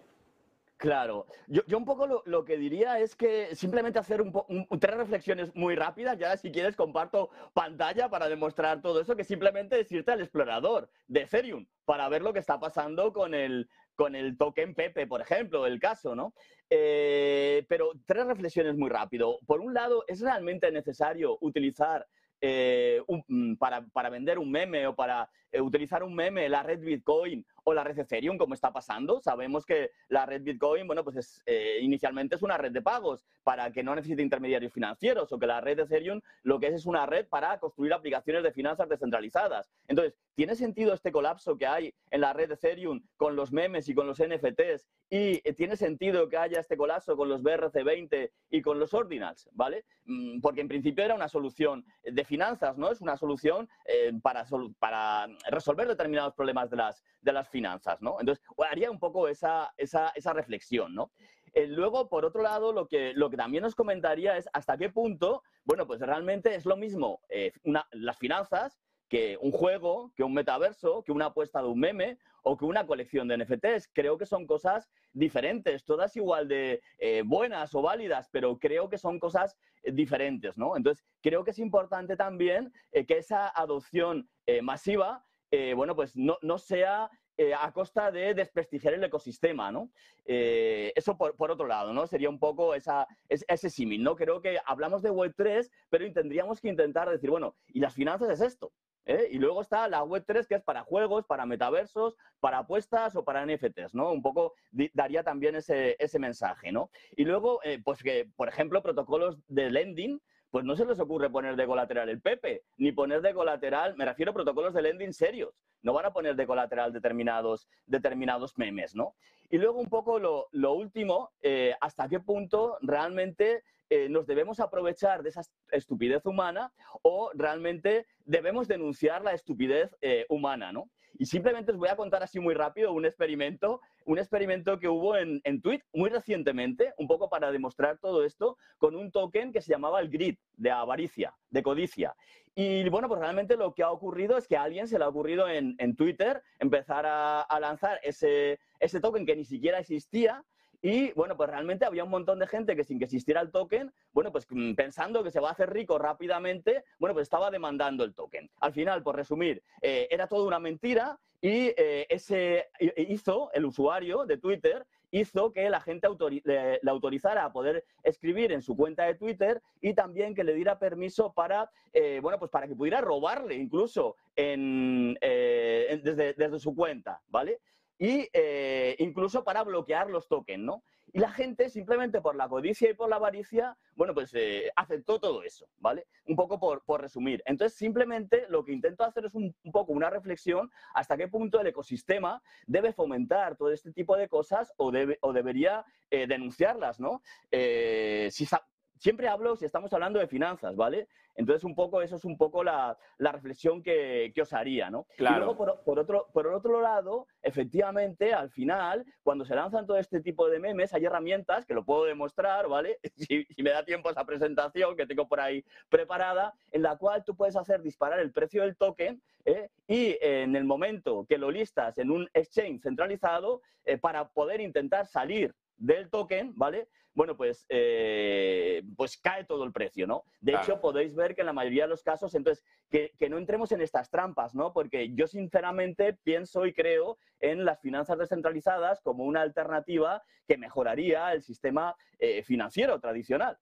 Claro, yo, yo un poco lo, que diría es que simplemente hacer un un- tres reflexiones muy rápidas, ya si quieres comparto pantalla para demostrar todo eso, que simplemente es irte al explorador de Ethereum para ver lo que está pasando con el, con el token Pepe, por ejemplo, el caso, ¿no? Eh, pero tres reflexiones muy rápido. Por un lado, ¿es realmente necesario utilizar eh, un- mm, para, para vender un meme o para eh, utilizar un meme la red Bitcoin o la red Ethereum, como está pasando. Sabemos que la red Bitcoin, bueno, pues es, eh, inicialmente es una red de pagos para que no necesite intermediarios financieros o que la red Ethereum lo que es es una red para construir aplicaciones de finanzas descentralizadas. Entonces, ¿tiene sentido este colapso que hay en la red Ethereum con los memes y con los NFTs? ¿Y eh, tiene sentido que haya este colapso con los BRC20 y con los ordinals? ¿Vale? Mm, Porque en principio era una solución de finanzas, ¿no? Es una solución eh, para, para resolver determinados problemas de las, de las finanzas, ¿no? Entonces, haría un poco esa, esa, esa reflexión, ¿no? Eh, luego, por otro lado, lo que, lo que también os comentaría es hasta qué punto, bueno, pues realmente es lo mismo eh, las finanzas que un juego, que un metaverso, que una apuesta de un meme o que una colección de NFTs. Creo que son cosas diferentes, todas igual de eh, buenas o válidas, pero creo que son cosas diferentes, ¿no? Entonces, creo que es importante también que esa adopción masiva, bueno, pues no, no sea eh, a costa de desprestigiar el ecosistema, ¿no? Eh, eso por, por otro lado, ¿no? Sería un poco esa, es- ese símil, ¿no? Creo que hablamos de Web3, pero tendríamos que intentar decir, bueno, y las finanzas es esto, ¿eh? Y luego está la Web3, que es para juegos, para metaversos, para apuestas o para NFTs, ¿no? Un poco daría también ese, ese mensaje, ¿no? Y luego, eh, pues que, por ejemplo, protocolos de lending, pues no se les ocurre poner de colateral el Pepe, ni poner de colateral, me refiero a protocolos de lending serios. No van a poner de colateral determinados, determinados memes, ¿no? Y luego un poco lo, último, eh, hasta qué punto realmente eh, nos debemos aprovechar de esa estupidez humana o realmente debemos denunciar la estupidez eh, humana, ¿no? Y simplemente os voy a contar así muy rápido un experimento, un experimento que hubo en, en muy recientemente, un poco para demostrar todo esto, con un token que se llamaba el GRID, de avaricia, de codicia. Y bueno, pues realmente lo que ha ocurrido es que a alguien se le ha ocurrido en, en Twitter empezar a, a lanzar ese, ese token que ni siquiera existía. Y bueno, pues realmente había un montón de gente que sin que existiera el token, bueno, pues mm, pensando que se va a hacer rico rápidamente, bueno, pues estaba demandando el token. Al final, por resumir, eh, era toda una mentira y eh, ese hi- hizo, el usuario de Twitter, hizo que la gente le, autorizara a poder escribir en su cuenta de Twitter y también que le diera permiso para, eh, bueno, pues para que pudiera robarle incluso en, eh, desde, desde su cuenta, ¿vale? Y eh, incluso para bloquear los tokens, ¿no? Y la gente, simplemente por la codicia y por la avaricia, bueno, pues eh, aceptó todo eso, ¿vale? Un poco por, por, resumir. Entonces, simplemente lo que intento hacer es un, poco una reflexión hasta qué punto el ecosistema debe fomentar todo este tipo de cosas o, debe, o debería eh, denunciarlas, ¿no? Eh, si, siempre hablo si estamos hablando de finanzas, ¿vale? Entonces, un poco, eso es un poco la, la reflexión que, que, os haría, ¿no?
Claro.
Y luego, por, por, otro, por otro lado, efectivamente, al final, cuando se lanzan todo este tipo de memes, hay herramientas que lo puedo demostrar, ¿vale? Si, si me da tiempo esa presentación que tengo por ahí preparada, en la cual tú puedes hacer disparar el precio del token ¿eh? y en el momento que lo listas en un exchange centralizado, eh, para poder intentar salir del token, ¿vale? Bueno, pues, eh, pues cae todo el precio, ¿no? De
Claro.
hecho, podéis ver que en la mayoría de los casos, entonces, que, que no entremos en estas trampas, ¿no? Porque yo sinceramente pienso y creo en las finanzas descentralizadas como una alternativa que mejoraría el sistema eh, financiero tradicional.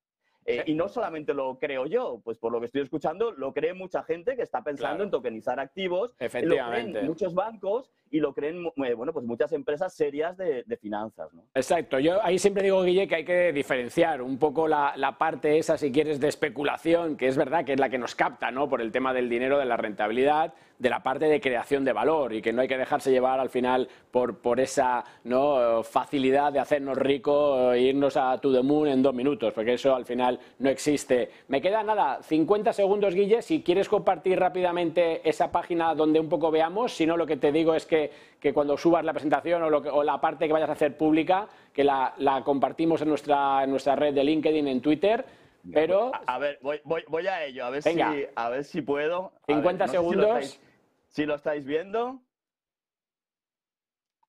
Eh, y no solamente lo creo yo, pues por lo que estoy escuchando, lo cree mucha gente que está pensando
Claro.
en tokenizar activos. Lo creen muchos bancos y lo creen, eh, bueno, pues muchas empresas serias de, de finanzas, ¿no?
Exacto. Yo ahí siempre digo, Guille, que hay que diferenciar un poco la, la parte esa, si quieres, de especulación, que es verdad que es la que nos capta, ¿no? Por el tema del dinero, de la rentabilidad, de la parte de creación de valor y que no hay que dejarse llevar al final por, por esa ¿no? facilidad de hacernos ricos e irnos a to the moon en dos minutos, porque eso al final no existe. Me queda nada, 50 segundos, Guille, si quieres compartir rápidamente esa página donde un poco veamos, si no lo que te digo es que, que cuando subas la presentación o, lo que- o la parte que vayas a hacer pública, que la, la compartimos en nuestra, en nuestra red de LinkedIn, en Twitter, pero...
A ver, voy, voy, voy a ello, a ver,
Venga.
si, a ver si puedo. A
50
ver, no sé si lo
segundos.
estáis- Si lo estáis viendo.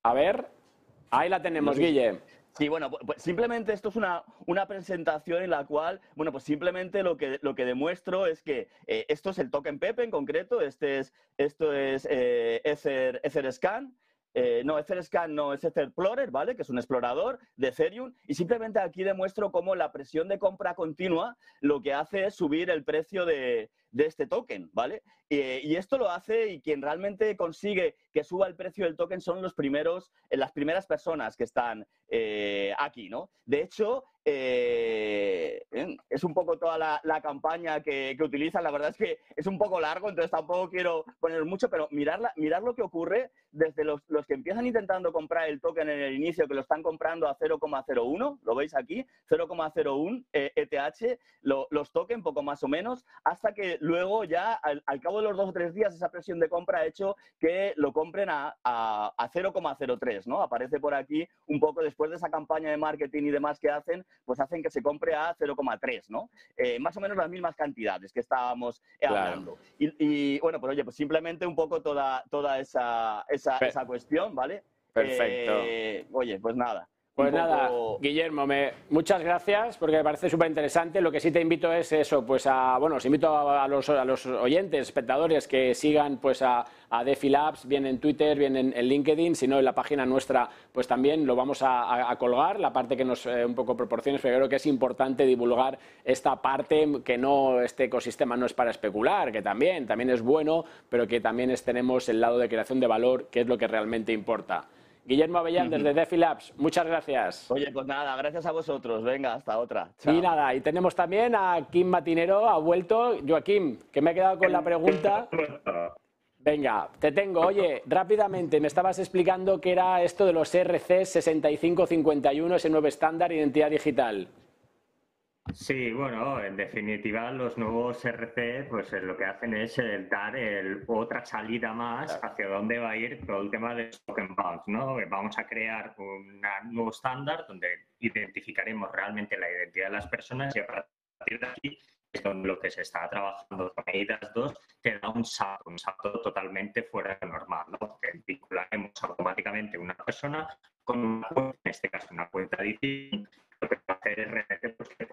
A ver, ahí la tenemos,
No
Guille.
Sí, bueno, pu- pues simplemente esto es una, una presentación en la cual, bueno, pues simplemente lo que, lo que demuestro es que eh, esto es el token Pepe en concreto, este es, esto es eh, Ether, Etherscan, eh, no, Etherscan no, es Etherplorer, ¿vale? Que es un explorador de Ethereum y simplemente aquí demuestro cómo la presión de compra continua lo que hace es subir el precio de, de este token, ¿vale? Y esto lo hace y quien realmente consigue que suba el precio del token son los primeros, eh, las primeras personas que están eh, aquí, ¿no? De hecho, eh, es un poco toda la, campaña que, utilizan. La verdad es que es un poco largo, entonces tampoco quiero poner mucho, pero mirar, mirar lo que ocurre desde los, que empiezan intentando comprar el token en el inicio, que lo están comprando a 0,01, lo veis aquí, 0,01 eh, ETH, lo- los tokens poco más o menos, hasta que luego ya al, al cabo de los dos o tres días esa presión de compra ha hecho que lo compren a, a, a 0,03, ¿no? Aparece por aquí un poco después de esa campaña de marketing y demás que hacen, pues hacen que se compre a 0,3, ¿no? Eh, más o menos las mismas cantidades que estábamos eh,
Claro.
hablando. Y, y, bueno, pues oye, pues simplemente un poco toda, toda esa, esa, esa cuestión, ¿vale?
Perfecto.
Eh, oye, pues nada.
Pues nada, Guillermo, me- muchas gracias porque me parece súper interesante. Lo que sí te invito es eso, pues a, bueno, os invito a, a los, a los oyentes, espectadores que sigan pues a, a DeFi Labs, bien en Twitter, bien en, en LinkedIn, si no en la página nuestra, pues también lo vamos a colgar, la parte que nos eh, un poco proporciones, pero creo que es importante divulgar esta parte que no, este ecosistema no es para especular, que también, también es bueno, pero que también es, tenemos el lado de creación de valor, que es lo que realmente importa. Guillermo Avellán, desde DeFi Labs, muchas gracias.
Oye, pues nada, gracias a vosotros. Venga, hasta otra.
Y nada, y tenemos también a Kim Matinero, ha vuelto. Joaquín, que me he quedado con la pregunta. Venga, te tengo. Oye, rápidamente, me estabas explicando que era esto de los RC 6551, ese nuevo estándar de identidad digital.
Sí, bueno, en definitiva los nuevos RC pues eh, lo que hacen es eh, dar el- otra salida más hacia dónde va a ir todo el tema de token bounce, ¿no? Eh, Vamos a crear un nuevo estándar donde identificaremos realmente la identidad de las personas y a partir de aquí es donde lo que se está trabajando con EIDAS 2 te da un salto, un salto totalmente fuera de lo normal, ¿no? Que vincularemos automáticamente una persona con una cuenta, en este caso una cuenta distinta, lo que va a hacer es realmente pues, que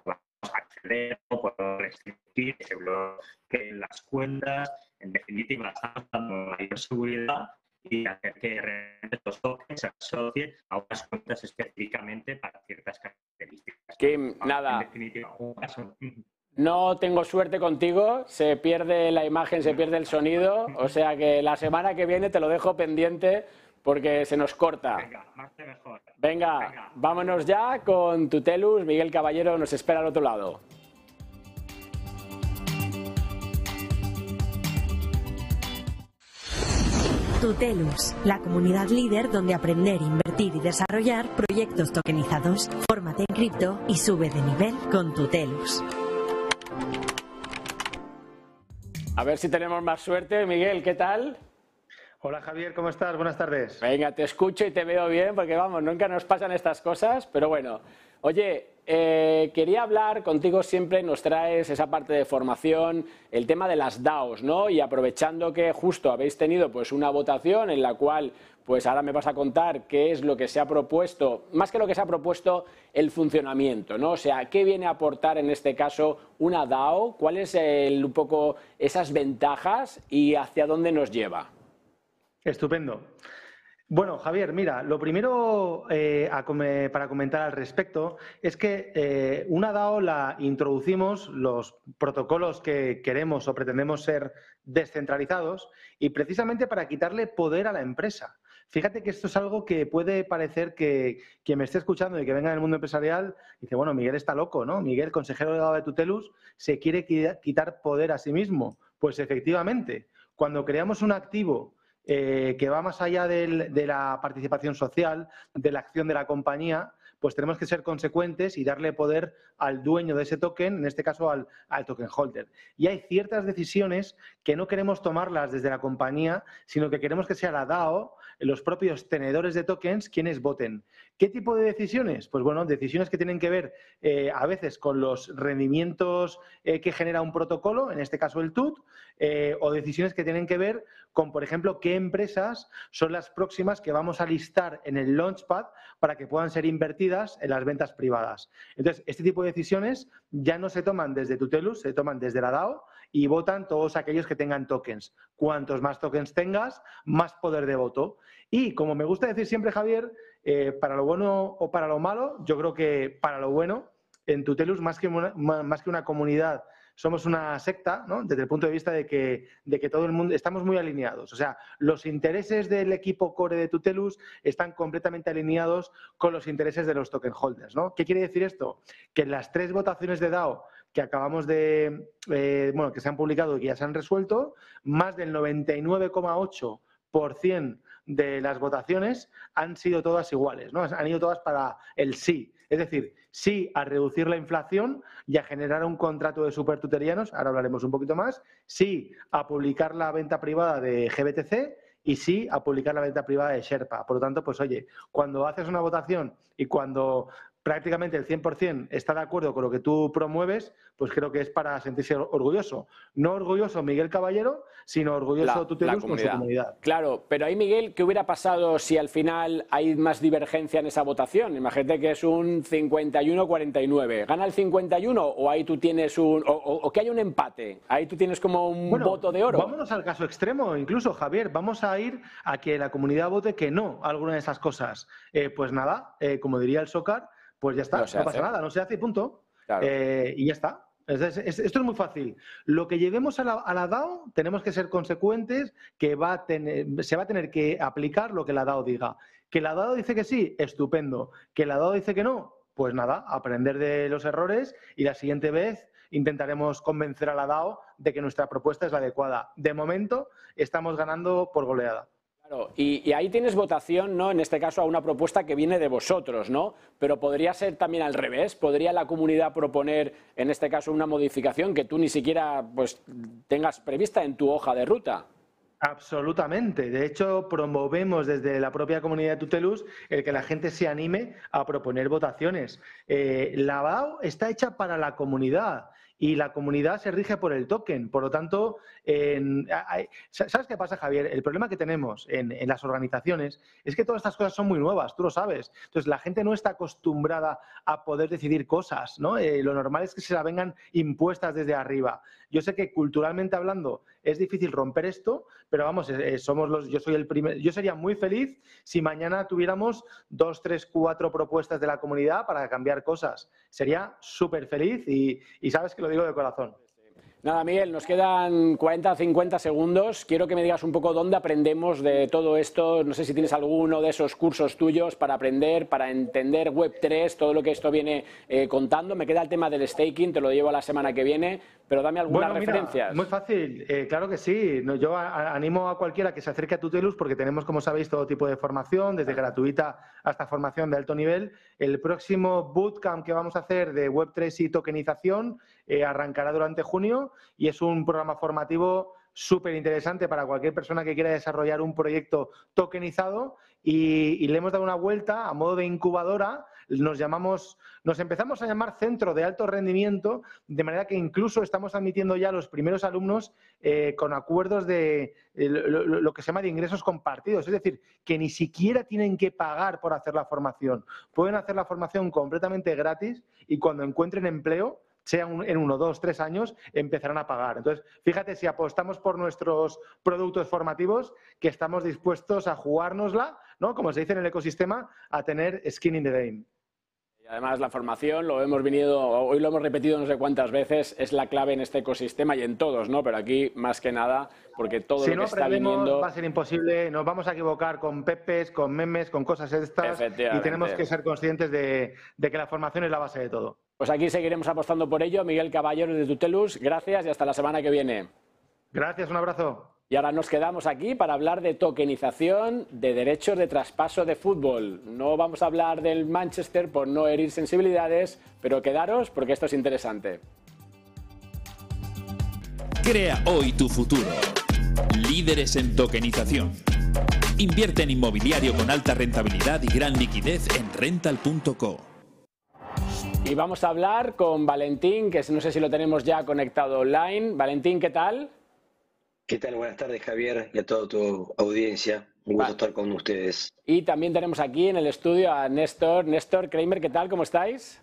acceder o podamos restringir bloque las cuentas. En definitiva, estamos dando mayor seguridad y hacer que realmente los tokens se asocien a unas cuentas específicamente para ciertas características.
Kim,
En
nada,
definitiva, un paso.
no tengo suerte contigo, se pierde la imagen, se pierde el sonido, o sea que la semana que viene te lo dejo pendiente porque se nos corta.
Venga, más que mejor.
Venga,
Venga.
vámonos ya con Tutelus. Miguel Caballero nos espera al otro lado.
Tutelus, la comunidad líder donde aprender, invertir y desarrollar proyectos tokenizados. Fórmate en cripto y sube de nivel con Tutelus.
A ver si tenemos más suerte. Miguel, ¿qué tal?
Hola Javier, ¿cómo estás? Buenas tardes.
Venga, te escucho y te veo bien, porque vamos, nunca nos pasan estas cosas, pero bueno. Oye, eh, quería hablar contigo siempre, nos traes esa parte de formación, el tema de las DAOs, ¿no? Y aprovechando que justo habéis tenido pues una votación en la cual, pues ahora me vas a contar qué es lo que se ha propuesto, más que lo que se ha propuesto, el funcionamiento, ¿no? O sea, ¿qué viene a aportar en este caso una DAO? ¿Cuáles el, un poco esas ventajas y hacia dónde nos lleva?
Estupendo. Bueno, Javier, mira, lo primero eh, para comentar al respecto es que eh, una DAO la introducimos los protocolos que queremos o pretendemos ser descentralizados y precisamente para quitarle poder a la empresa. Fíjate que esto es algo que puede parecer que quien me esté escuchando y que venga del mundo empresarial dice, bueno, Miguel está loco, ¿no? Miguel, consejero delegado de Tutelus, se quiere qui- quitar poder a sí mismo. Pues efectivamente, cuando creamos un activo eh, que va más allá de la participación social, de la acción de la compañía, pues tenemos que ser consecuentes y darle poder al dueño de ese token, en este caso al, al token holder. Y hay ciertas decisiones que no queremos tomarlas desde la compañía, sino que queremos que sea la DAO, los propios tenedores de tokens, quienes voten. ¿Qué tipo de decisiones? Pues bueno, decisiones que tienen que ver eh, a veces con los rendimientos eh, que genera un protocolo, en este caso el TUT, eh, o decisiones que tienen que ver con, por ejemplo, qué empresas son las próximas que vamos a listar en el Launchpad para que puedan ser invertidas en las ventas privadas. Entonces, este tipo de decisiones ya no se toman desde Tutelus, se toman desde la DAO y votan todos aquellos que tengan tokens. Cuantos más tokens tengas, más poder de voto. Y como me gusta decir siempre, Javier, eh, para lo bueno o para lo malo, yo creo que para lo bueno, en Tutelus, más que una, más que una comunidad, somos una secta, ¿no? desde el punto de vista de que, de que todo el mundo estamos muy alineados. O sea, los intereses del equipo core de Tutelus están completamente alineados con los intereses de los token holders. ¿no? ¿Qué quiere decir esto? Que en las tres votaciones de DAO que acabamos de, eh, bueno, que se han publicado y que ya se han resuelto, más del 99,8% de las votaciones han sido todas iguales, ¿no? Han ido todas para el sí. Es decir, sí a reducir la inflación y a generar un contrato de supertuterianos, ahora hablaremos un poquito más, sí a publicar la venta privada de GBTC y sí a publicar la venta privada de Sherpa. Por lo tanto, pues oye, cuando haces una votación y cuando prácticamente el 100% está de acuerdo con lo que tú promueves, pues creo que es para sentirse orgulloso. No orgulloso Miguel Caballero, sino orgulloso
La-
Tutelus
la
con su comunidad.
Claro, pero ahí, Miguel, ¿qué hubiera pasado si al final hay más divergencia en esa votación? Imagínate que es un 51-49. ¿Gana el 51 o ahí tú tienes un. o, o- o que hay un empate? Ahí tú tienes como un
Bueno,
voto de oro.
Vámonos al caso extremo, incluso, Javier. Vamos a ir a que la comunidad vote que no a alguna de esas cosas. Eh, pues nada, eh, como diría el Socar, pues ya está,
No
pasa
hace.
nada, no se hace y punto.
Claro.
Eh, y ya está. Es- es- es- esto es muy fácil. Lo que llevemos a la, a la DAO, tenemos que ser consecuentes, que va a tener, se va a tener que aplicar lo que la DAO diga. Que la DAO dice que sí, estupendo. Que la DAO dice que no, pues nada, aprender de los errores y la siguiente vez intentaremos convencer a la DAO de que nuestra propuesta es la adecuada. De momento, estamos ganando por goleada.
Claro, y, ahí tienes votación, ¿no? En este caso a una propuesta que viene de vosotros, ¿no? Pero podría ser también al revés. ¿Podría la comunidad proponer, en este caso, una modificación que tú ni siquiera pues, tengas prevista en tu hoja de ruta?
Absolutamente. De hecho, promovemos desde la propia comunidad de Tutelus el que la gente se anime a proponer votaciones. Eh, la DAO está hecha para la comunidad y la comunidad se rige por el token. Por lo tanto, en- ¿sabes qué pasa, Javier? El problema que tenemos en, en las organizaciones es que todas estas cosas son muy nuevas, tú lo sabes. Entonces, la gente no está acostumbrada a poder decidir cosas, ¿no? Eh, lo normal es que se la vengan impuestas desde arriba. Yo sé que culturalmente hablando es difícil romper esto, pero vamos, eh, eh, somos los, yo soy el primer, yo sería muy feliz si mañana tuviéramos dos, tres, cuatro propuestas de la comunidad para cambiar cosas. Sería súper feliz y, y sabes que lo digo de corazón.
Nada, Miguel, nos quedan 40 50 segundos. Quiero que me digas un poco dónde aprendemos de todo esto. No sé si tienes alguno de esos cursos tuyos para aprender, para entender Web3, todo lo que esto viene eh, contando. Me queda el tema del staking, te lo llevo la semana que viene, pero dame algunas
bueno, mira,
referencias.
muy fácil, eh, claro que sí. No, yo a- a- animo a cualquiera que se acerque a Tutelus porque tenemos, como sabéis, todo tipo de formación, desde gratuita hasta formación de alto nivel. El próximo bootcamp que vamos a hacer de Web3 y tokenización eh, arrancará durante junio y es un programa formativo súper interesante para cualquier persona que quiera desarrollar un proyecto tokenizado y, le hemos dado una vuelta a modo de incubadora. Nos llamamos, nos empezamos a llamar centro de alto rendimiento, de manera que incluso estamos admitiendo ya los primeros alumnos eh, con acuerdos de eh, lo que se llama de ingresos compartidos, es decir, que ni siquiera tienen que pagar por hacer la formación. Pueden hacer la formación completamente gratis y cuando encuentren empleo sea un- en uno, dos, tres años, empezarán a pagar. Entonces, fíjate si apostamos por nuestros productos formativos, que estamos dispuestos a jugárnosla, ¿no? Como se dice en el ecosistema, a tener skin in the game.
Y además la formación, lo hemos venido, hoy lo hemos repetido no sé cuántas veces, es la clave en este ecosistema y en todos, ¿no? Pero aquí más que nada, porque todo
si
lo
no
que está viniendo...
va a ser imposible, nos vamos a equivocar con pepes, con memes, con cosas estas, y tenemos que ser conscientes de, de que la formación es la base de todo.
Pues aquí seguiremos apostando por ello. Miguel Caballero de Tutelus, gracias y hasta la semana que viene.
Gracias, un abrazo.
Y ahora nos quedamos aquí para hablar de tokenización de derechos de traspaso de fútbol. No vamos a hablar del Manchester por no herir sensibilidades, pero quedaros porque esto es interesante.
Crea hoy tu futuro. Líderes en tokenización. Invierte en inmobiliario con alta rentabilidad y gran liquidez en rental.co.
Y vamos a hablar con Valentín, que no sé si lo tenemos ya conectado online. Valentín, ¿qué tal?
¿Qué tal? Buenas tardes, Javier, y a toda tu audiencia. Un gusto estar con ustedes.
Y también tenemos aquí en el estudio a Néstor. Néstor Kramer, ¿qué tal? ¿Cómo estáis?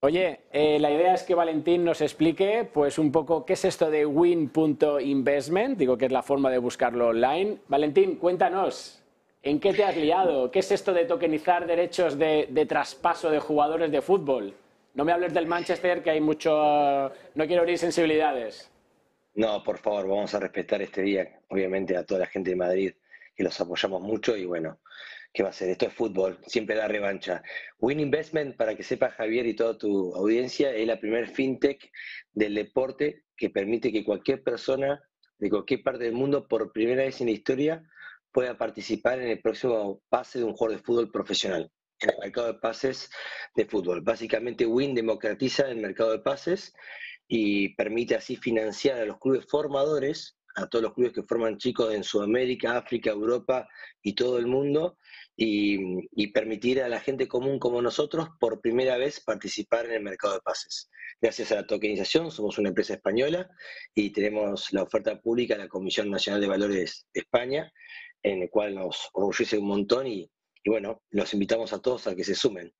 Oye, eh, la idea es que Valentín nos explique, pues, un poco qué es esto de win.investment, digo que es la forma de buscarlo online. Valentín, cuéntanos, ¿en qué te has liado? ¿Qué es esto de tokenizar derechos de, de traspaso de jugadores de fútbol? No me hables del Manchester, que hay mucho... No quiero herir sensibilidades.
No, por favor, vamos a respetar este día, obviamente, a toda la gente de Madrid, que los apoyamos mucho y bueno, ¿qué va a ser? Esto es fútbol, siempre da revancha. Win Investment, para que sepa Javier y toda tu audiencia, es la primer fintech del deporte que permite que cualquier persona de cualquier parte del mundo, por primera vez en la historia, pueda participar en el próximo pase de un jugador de fútbol profesional, en el mercado de pases de fútbol. Básicamente, Win democratiza el mercado de pases y permite así financiar a los clubes formadores, a todos los clubes que forman chicos en Sudamérica, África, Europa y todo el mundo, y, permitir a la gente común como nosotros por primera vez participar en el mercado de pases. Gracias a la tokenización, somos una empresa española y tenemos la oferta pública de la Comisión Nacional de Valores de España, en el cual nos orgullece un montón y bueno, los invitamos a todos a que se sumen.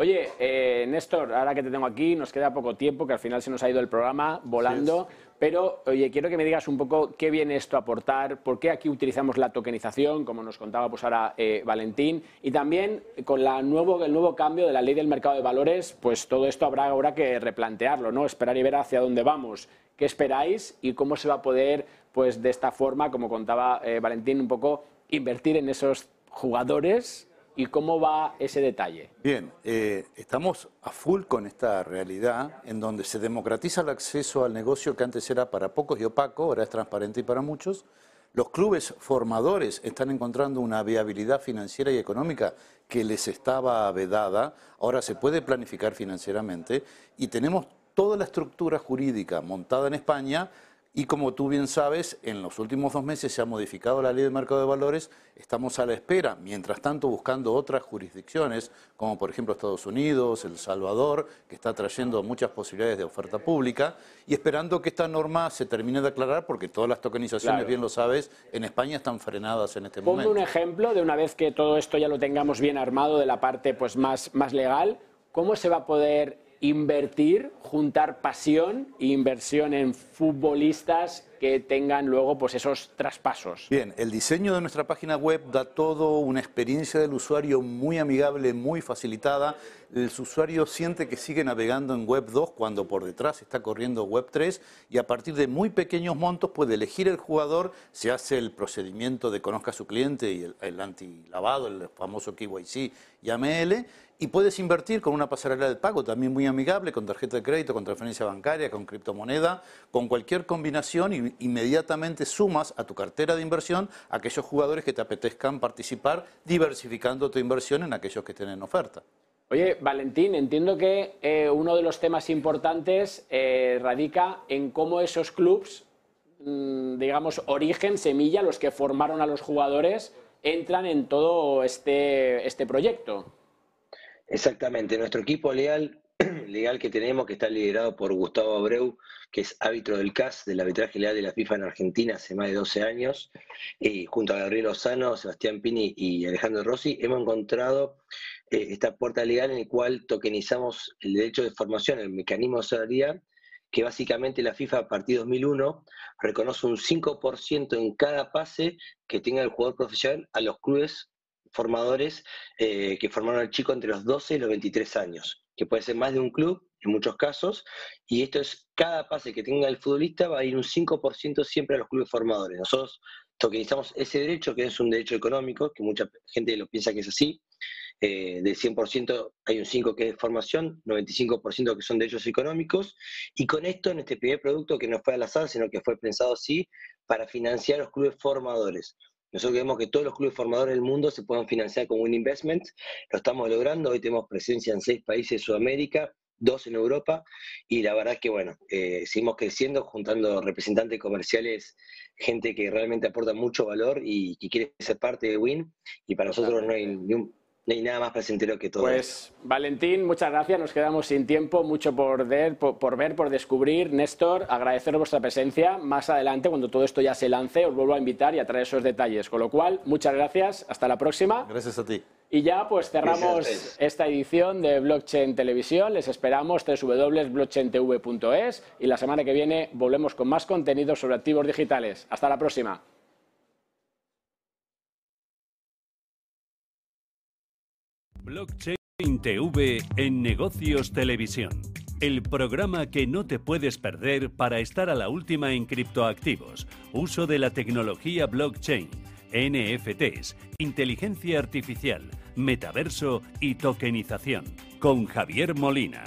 Oye, eh, Néstor, ahora que te tengo aquí, nos queda poco tiempo, que al final se nos ha ido el programa volando, pero oye, quiero que me digas un poco qué viene esto a aportar, por qué aquí utilizamos la tokenización, como nos contaba pues ahora eh, Valentín, y también con la nuevo, el nuevo cambio de la ley del mercado de valores, pues todo esto habrá ahora que replantearlo, ¿no? Esperar y ver hacia dónde vamos. ¿Qué esperáis y cómo se va a poder, pues de esta forma, como contaba eh, Valentín, un poco invertir en esos jugadores y cómo va ese detalle?
Bien, eh, estamos a full con esta realidad en donde se democratiza el acceso al negocio que antes era para pocos y opaco, ahora es transparente y para muchos. Los clubes formadores están encontrando una viabilidad financiera y económica que les estaba vedada, ahora se puede planificar financieramente y tenemos toda la estructura jurídica montada en España y como tú bien sabes, en los últimos dos meses se ha modificado la ley del mercado de valores, estamos a la espera, mientras tanto buscando otras jurisdicciones, como por ejemplo Estados Unidos, El Salvador, que está trayendo muchas posibilidades de oferta pública, y esperando que esta norma se termine de aclarar, porque todas las tokenizaciones,
Claro.
bien lo sabes, en España están frenadas en este momento.
un ejemplo de una vez que todo esto ya lo tengamos bien armado de la parte pues más, más legal, ¿cómo se va a poder invertir, juntar pasión e inversión en futbolistas que tengan luego pues esos traspasos.
Bien, el diseño de nuestra página web da todo una experiencia del usuario muy amigable, muy facilitada. El usuario siente que sigue navegando en Web 2 cuando por detrás está corriendo Web 3 y a partir de muy pequeños montos puede elegir el jugador, se hace el procedimiento de conozca a su cliente y el, el antilavado, el famoso KYC y AML y puedes invertir con una pasarela de pago también muy amigable, con tarjeta de crédito, con transferencia bancaria, con criptomoneda, con cualquier combinación y inmediatamente sumas a tu cartera de inversión a aquellos jugadores que te apetezcan participar, diversificando tu inversión en aquellos que estén en oferta.
Oye, Valentín, entiendo que eh, uno de los temas importantes eh, radica en cómo esos clubs, mm, digamos, origen, semilla, los que formaron a los jugadores, entran en todo este, este proyecto.
Exactamente, nuestro equipo legal, legal que tenemos, que está liderado por Gustavo Abreu, que es árbitro del CAS, del arbitraje legal de la FIFA en Argentina hace más de 12 años, y junto a Gabriel Lozano, Sebastián Pini y Alejandro Rossi, hemos encontrado eh, esta puerta legal en la cual tokenizamos el derecho de formación, el mecanismo de salarial, que básicamente la FIFA a partir de 2001 reconoce un 5% en cada pase que tenga el jugador profesional a los clubes formadores eh, que formaron al chico entre los 12 y los 23 años, que puede ser más de un club en muchos casos, y esto es cada pase que tenga el futbolista va a ir un 5% siempre a los clubes formadores. Nosotros tokenizamos ese derecho, que es un derecho económico, que mucha gente lo piensa que es así, eh, del 100% hay un 5% que es formación, 95% que son derechos económicos, y con esto, en este primer producto que no fue al azar, sino que fue pensado así, para financiar los clubes formadores. Nosotros queremos que todos los clubes formadores del mundo se puedan financiar con un investment. Lo estamos logrando. Hoy tenemos presencia en seis países de Sudamérica, dos en Europa. Y la verdad es que, bueno, eh, seguimos creciendo, juntando representantes comerciales, gente que realmente aporta mucho valor y que quiere ser parte de WIN. Y para nosotros no hay ni un, no hay nada más placentero que todo
Pues Valentín, muchas gracias. Nos quedamos sin tiempo, mucho por ver, por, ver, por descubrir. Néstor, agradecer vuestra presencia. Más adelante, cuando todo esto ya se lance, os vuelvo a invitar y a traer esos detalles. Con lo cual, muchas gracias. Hasta la próxima.
Gracias a ti.
Y ya pues cerramos esta edición de Blockchain Televisión. Les esperamos www.blockchaintv.es y la semana que viene volvemos con más contenido sobre activos digitales. Hasta la próxima.
Blockchain TV en Negocios Televisión. El programa que no te puedes perder para estar a la última en criptoactivos, uso de la tecnología blockchain, NFTs, inteligencia artificial, metaverso y tokenización, con Javier Molina.